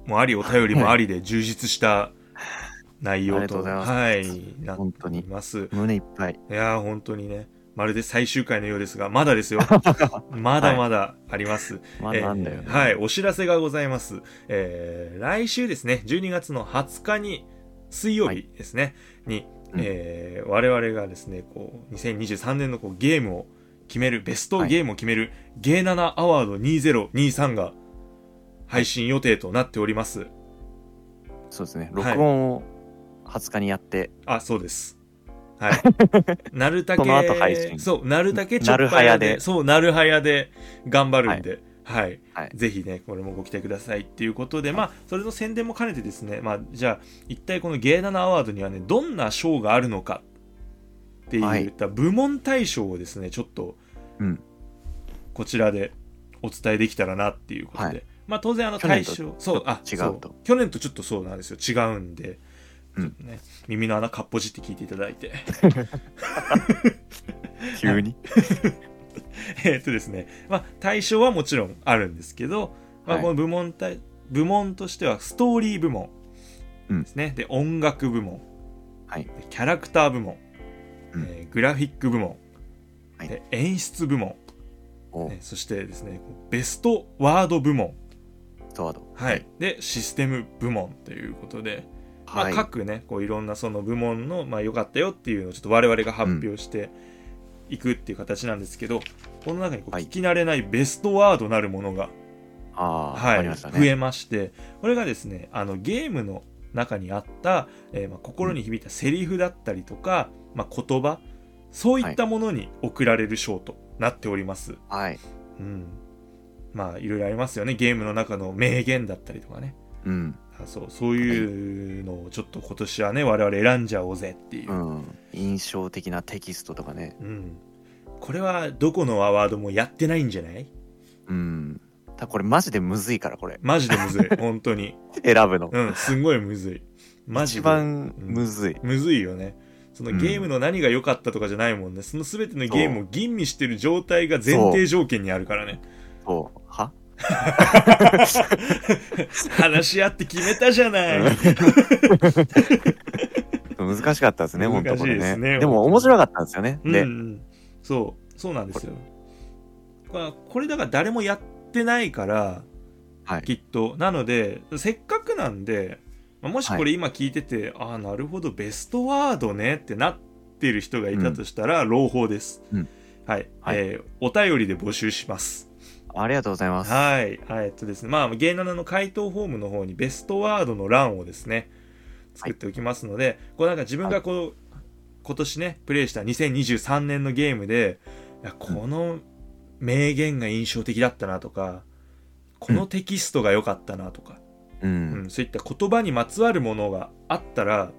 もありお便りもありで充実した 内容とはいなって本当にいます。胸いっぱい。いやー本当にねまるで最終回のようですがまだですよ。まだまだあります、まあなんだよね、えーはい、お知らせがございます。えー来週ですね、12月の20日に、水曜日ですね、に、うん。えー我々がですねこう2023年のこうゲームを決めるベストゲームを決める、ゲーナナアワード2023が配信予定となっております、そうですね。はい。録音を20日にやって、あそうですはい。なるたけその後配信。そうなるたけちょっなるはやで。でそうなるはやで。頑張るんで。はい、はい。ぜひねこれもご期待くださいっていうことでまあそれの宣伝も兼ねてですねまあじゃあ一体このゲーナナアワードにはねどんな賞があるのかってはいいった部門対象をですねちょっとうん。こちらでお伝えできたらなっていうことで、はい。まあ当然あの去年と対象そうあ違うと。そう。去年とちょっとそうなんですよ。違うんで、ね耳の穴かっぽじって聞いていただいて。急に、えっとですね、まあ、対象はもちろんあるんですけど、まあ、はい。この部門対、部門としてはストーリー部門ですね、で音楽部門、はい。でキャラクター部門、うん。えーグラフィック部門、はい。で演出部門、お。ねそしてですねベストワード部門、ストワード。はい、でシステム部門ということで、まあ、はい。各ねこういろんなその部門のまあ良かったよっていうのをちょっと我々が発表していくっていう形なんですけど、この中にこうはい。聞き慣れないベストワードなるものが、ああ、はいね。増えましてこれがですねあのゲームの中にあった、えーまあ、心に響いたセリフだったりとか、まあ、言葉そういったものに贈られる賞となっております、はい。うん、まあいろいろありますよね。ゲームの中の名言だったりとかね。うんあそうそういうのをちょっと今年はね我々選んじゃおうぜっていう、ううん。ん印象的なテキストとかね。これはどこのアワードもやってないんじゃない？うん。たこれマジでむずいからこれ。マジでむずい。本当に。選ぶの。うんすんごいむずい。マジで。一番むずい、むずいよね。そのうん。ゲームの何が良かったとかじゃないもんね、その全てのゲームを吟味してる状態が前提条件にあるからね。そう。は？話し合って決めたじゃない。難しかったですね本当これ難しいですねね。でも面白かったんですよね、で、うんうん、そうそうなんですよ。これこれだから誰もやってないからはい。きっと。なのでせっかくなんでまあもしこれ今聞いてて、ああなるほどベストワードねってなってる人がいたとしたら、朗報です、うん。はい、はい。えーお便りで募集しますありがとうございます。はい、はいえっとですね、まあ、ゲイナナの回答フォームの方にベストワードの欄をですね、作っておきますので、こうなんか自分がこう、今年ね、プレイした2023年のゲームで、いやこの名言が印象的だったなとか、このテキストが良かったなとか、ううんん、そういった言葉にまつわるものがあったら、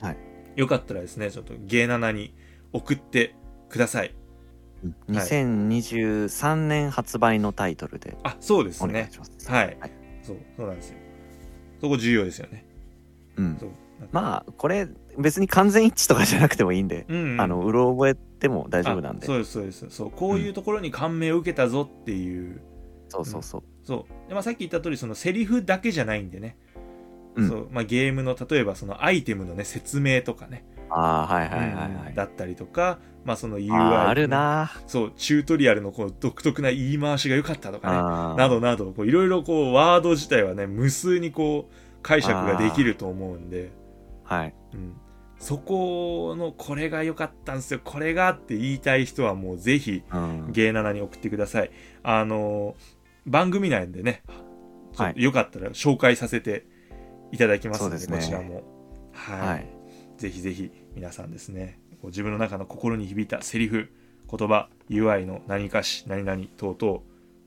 はい。よかったらですね、ちょっとゲイナナに送ってください。2023年発売のタイトルであ、そうですね。はい。はい。そう、そうなんですよ。そこ重要ですよね。うん。まあこれ別に完全一致とかじゃなくてもいいんで、うんうん。あのうろ覚えても大丈夫なんで。あそうですそうです。そうこういうところに感銘を受けたぞっていう、そうそうそう。そう。で、まあ、さっき言った通りそのセリフだけじゃないんでね、うん。そう。まあ、ゲームの例えばそのアイテムのね説明とかね、ああはいはいはいはい、うんだったりとか、まあ、その UI あるな。そうチュートリアルのこう独特な言い回しが良かったとかねなどなどこういろいろこうワード自体はね無数にこう解釈ができると思うんで、はい。うん、そこのこれが良かったんですよこれがって言いたい人はもうぜひうん。ゲイナナに送ってください。あの番組内でね、ちょっとよかったら紹介させていただきますので、ね。こちらも。はい、はい。ぜひぜひ皆さんですね、こう自分の中の心に響いたセリフ、言葉、UI の何かし、何々等々、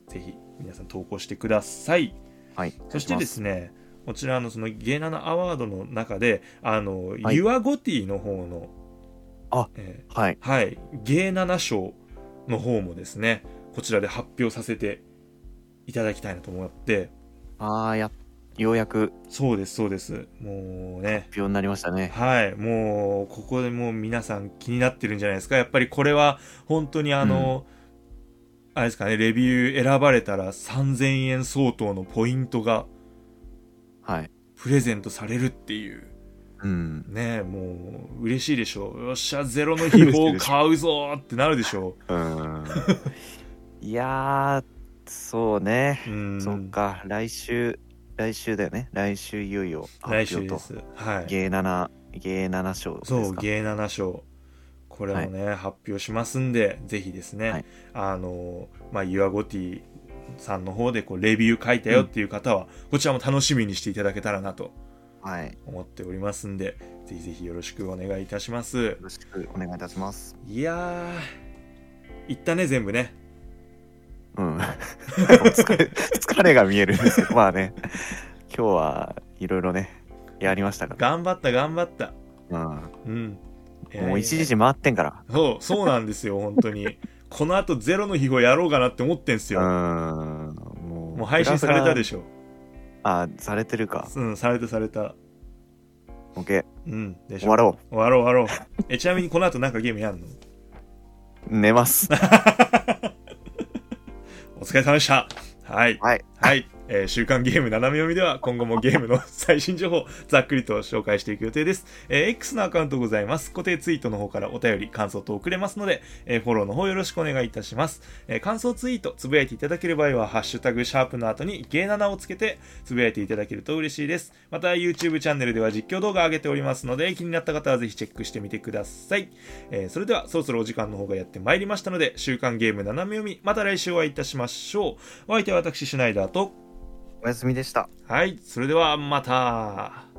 ぜひ皆さん投稿してください。はいそしてですね、こちらのそのゲイナナアワードの中で、あの、はい。ユアゴティの方の、あえーはい。はい、ゲー7賞の方もですね、こちらで発表させていただきたいなと思って、ああやようやくそうです、そうです。もうね、発表になりましたねはい、もう、ここでもう皆さん気になってるんじゃないですか。やっぱりこれは本当にあの、あれですかね、レビュー選ばれたら3000円相当のポイントがはいプレゼントされるっていう。うんねもう嬉しいでしょう。よっしゃ、ゼロの秘宝買うぞーってなるでしょう んいやーそうねう。うん。そっか来週来週だよね。来週いよいよ来発表と。週です。はい。ゲー7芸7章ですか。そう芸7賞。これをね、発表しますんでぜひですね、はい。あのまあユアゴティさんの方でこうレビュー書いたよっていう方は、こちらも楽しみにしていただけたらなとはい。よ思っておりますんでぜひぜひよろしくお願いいたします。ろしくお願いいたします。いやーいったね全部ねうん。疲れ疲れが見えるんですけどまあね。今日はいろいろねやりましたか頑張った頑張った。ら、うん。うん、もう一時回ってんから。そうそうなんですよ本当に。このあとゼロの秘宝やろうかなって思ってんすうん。よ、もうもう配信されたでししょ。ょあされてるか。うんされたされた。OK うんでしょ。終わろ終わろう終わろう。えちなみにこの後なんかゲームやんの？う寝ます お疲れ様でした。はい。はい。はい、えー週刊ゲーム斜め読みでは今後もゲームの最新情報ざっくりと紹介していく予定です、えー X のアカウントございます。固定ツイートの方からお便り感想と送れますので、えーフォローの方よろしくお願いいたします、え感想ツイートつぶやいていただける場合はハッシュタグシャープの後にゲー7をつけてつぶやいていただけると嬉しいです。また YouTube チャンネルでは実況動画上げておりますので気になった方はぜひチェックしてみてください、えそれではそろそろお時間の方がやってまいりましたので週刊ゲーム斜め読みまた来週お会いいたしましょう。お相手は私シュナイダーとお休みでしたはい、それではまた。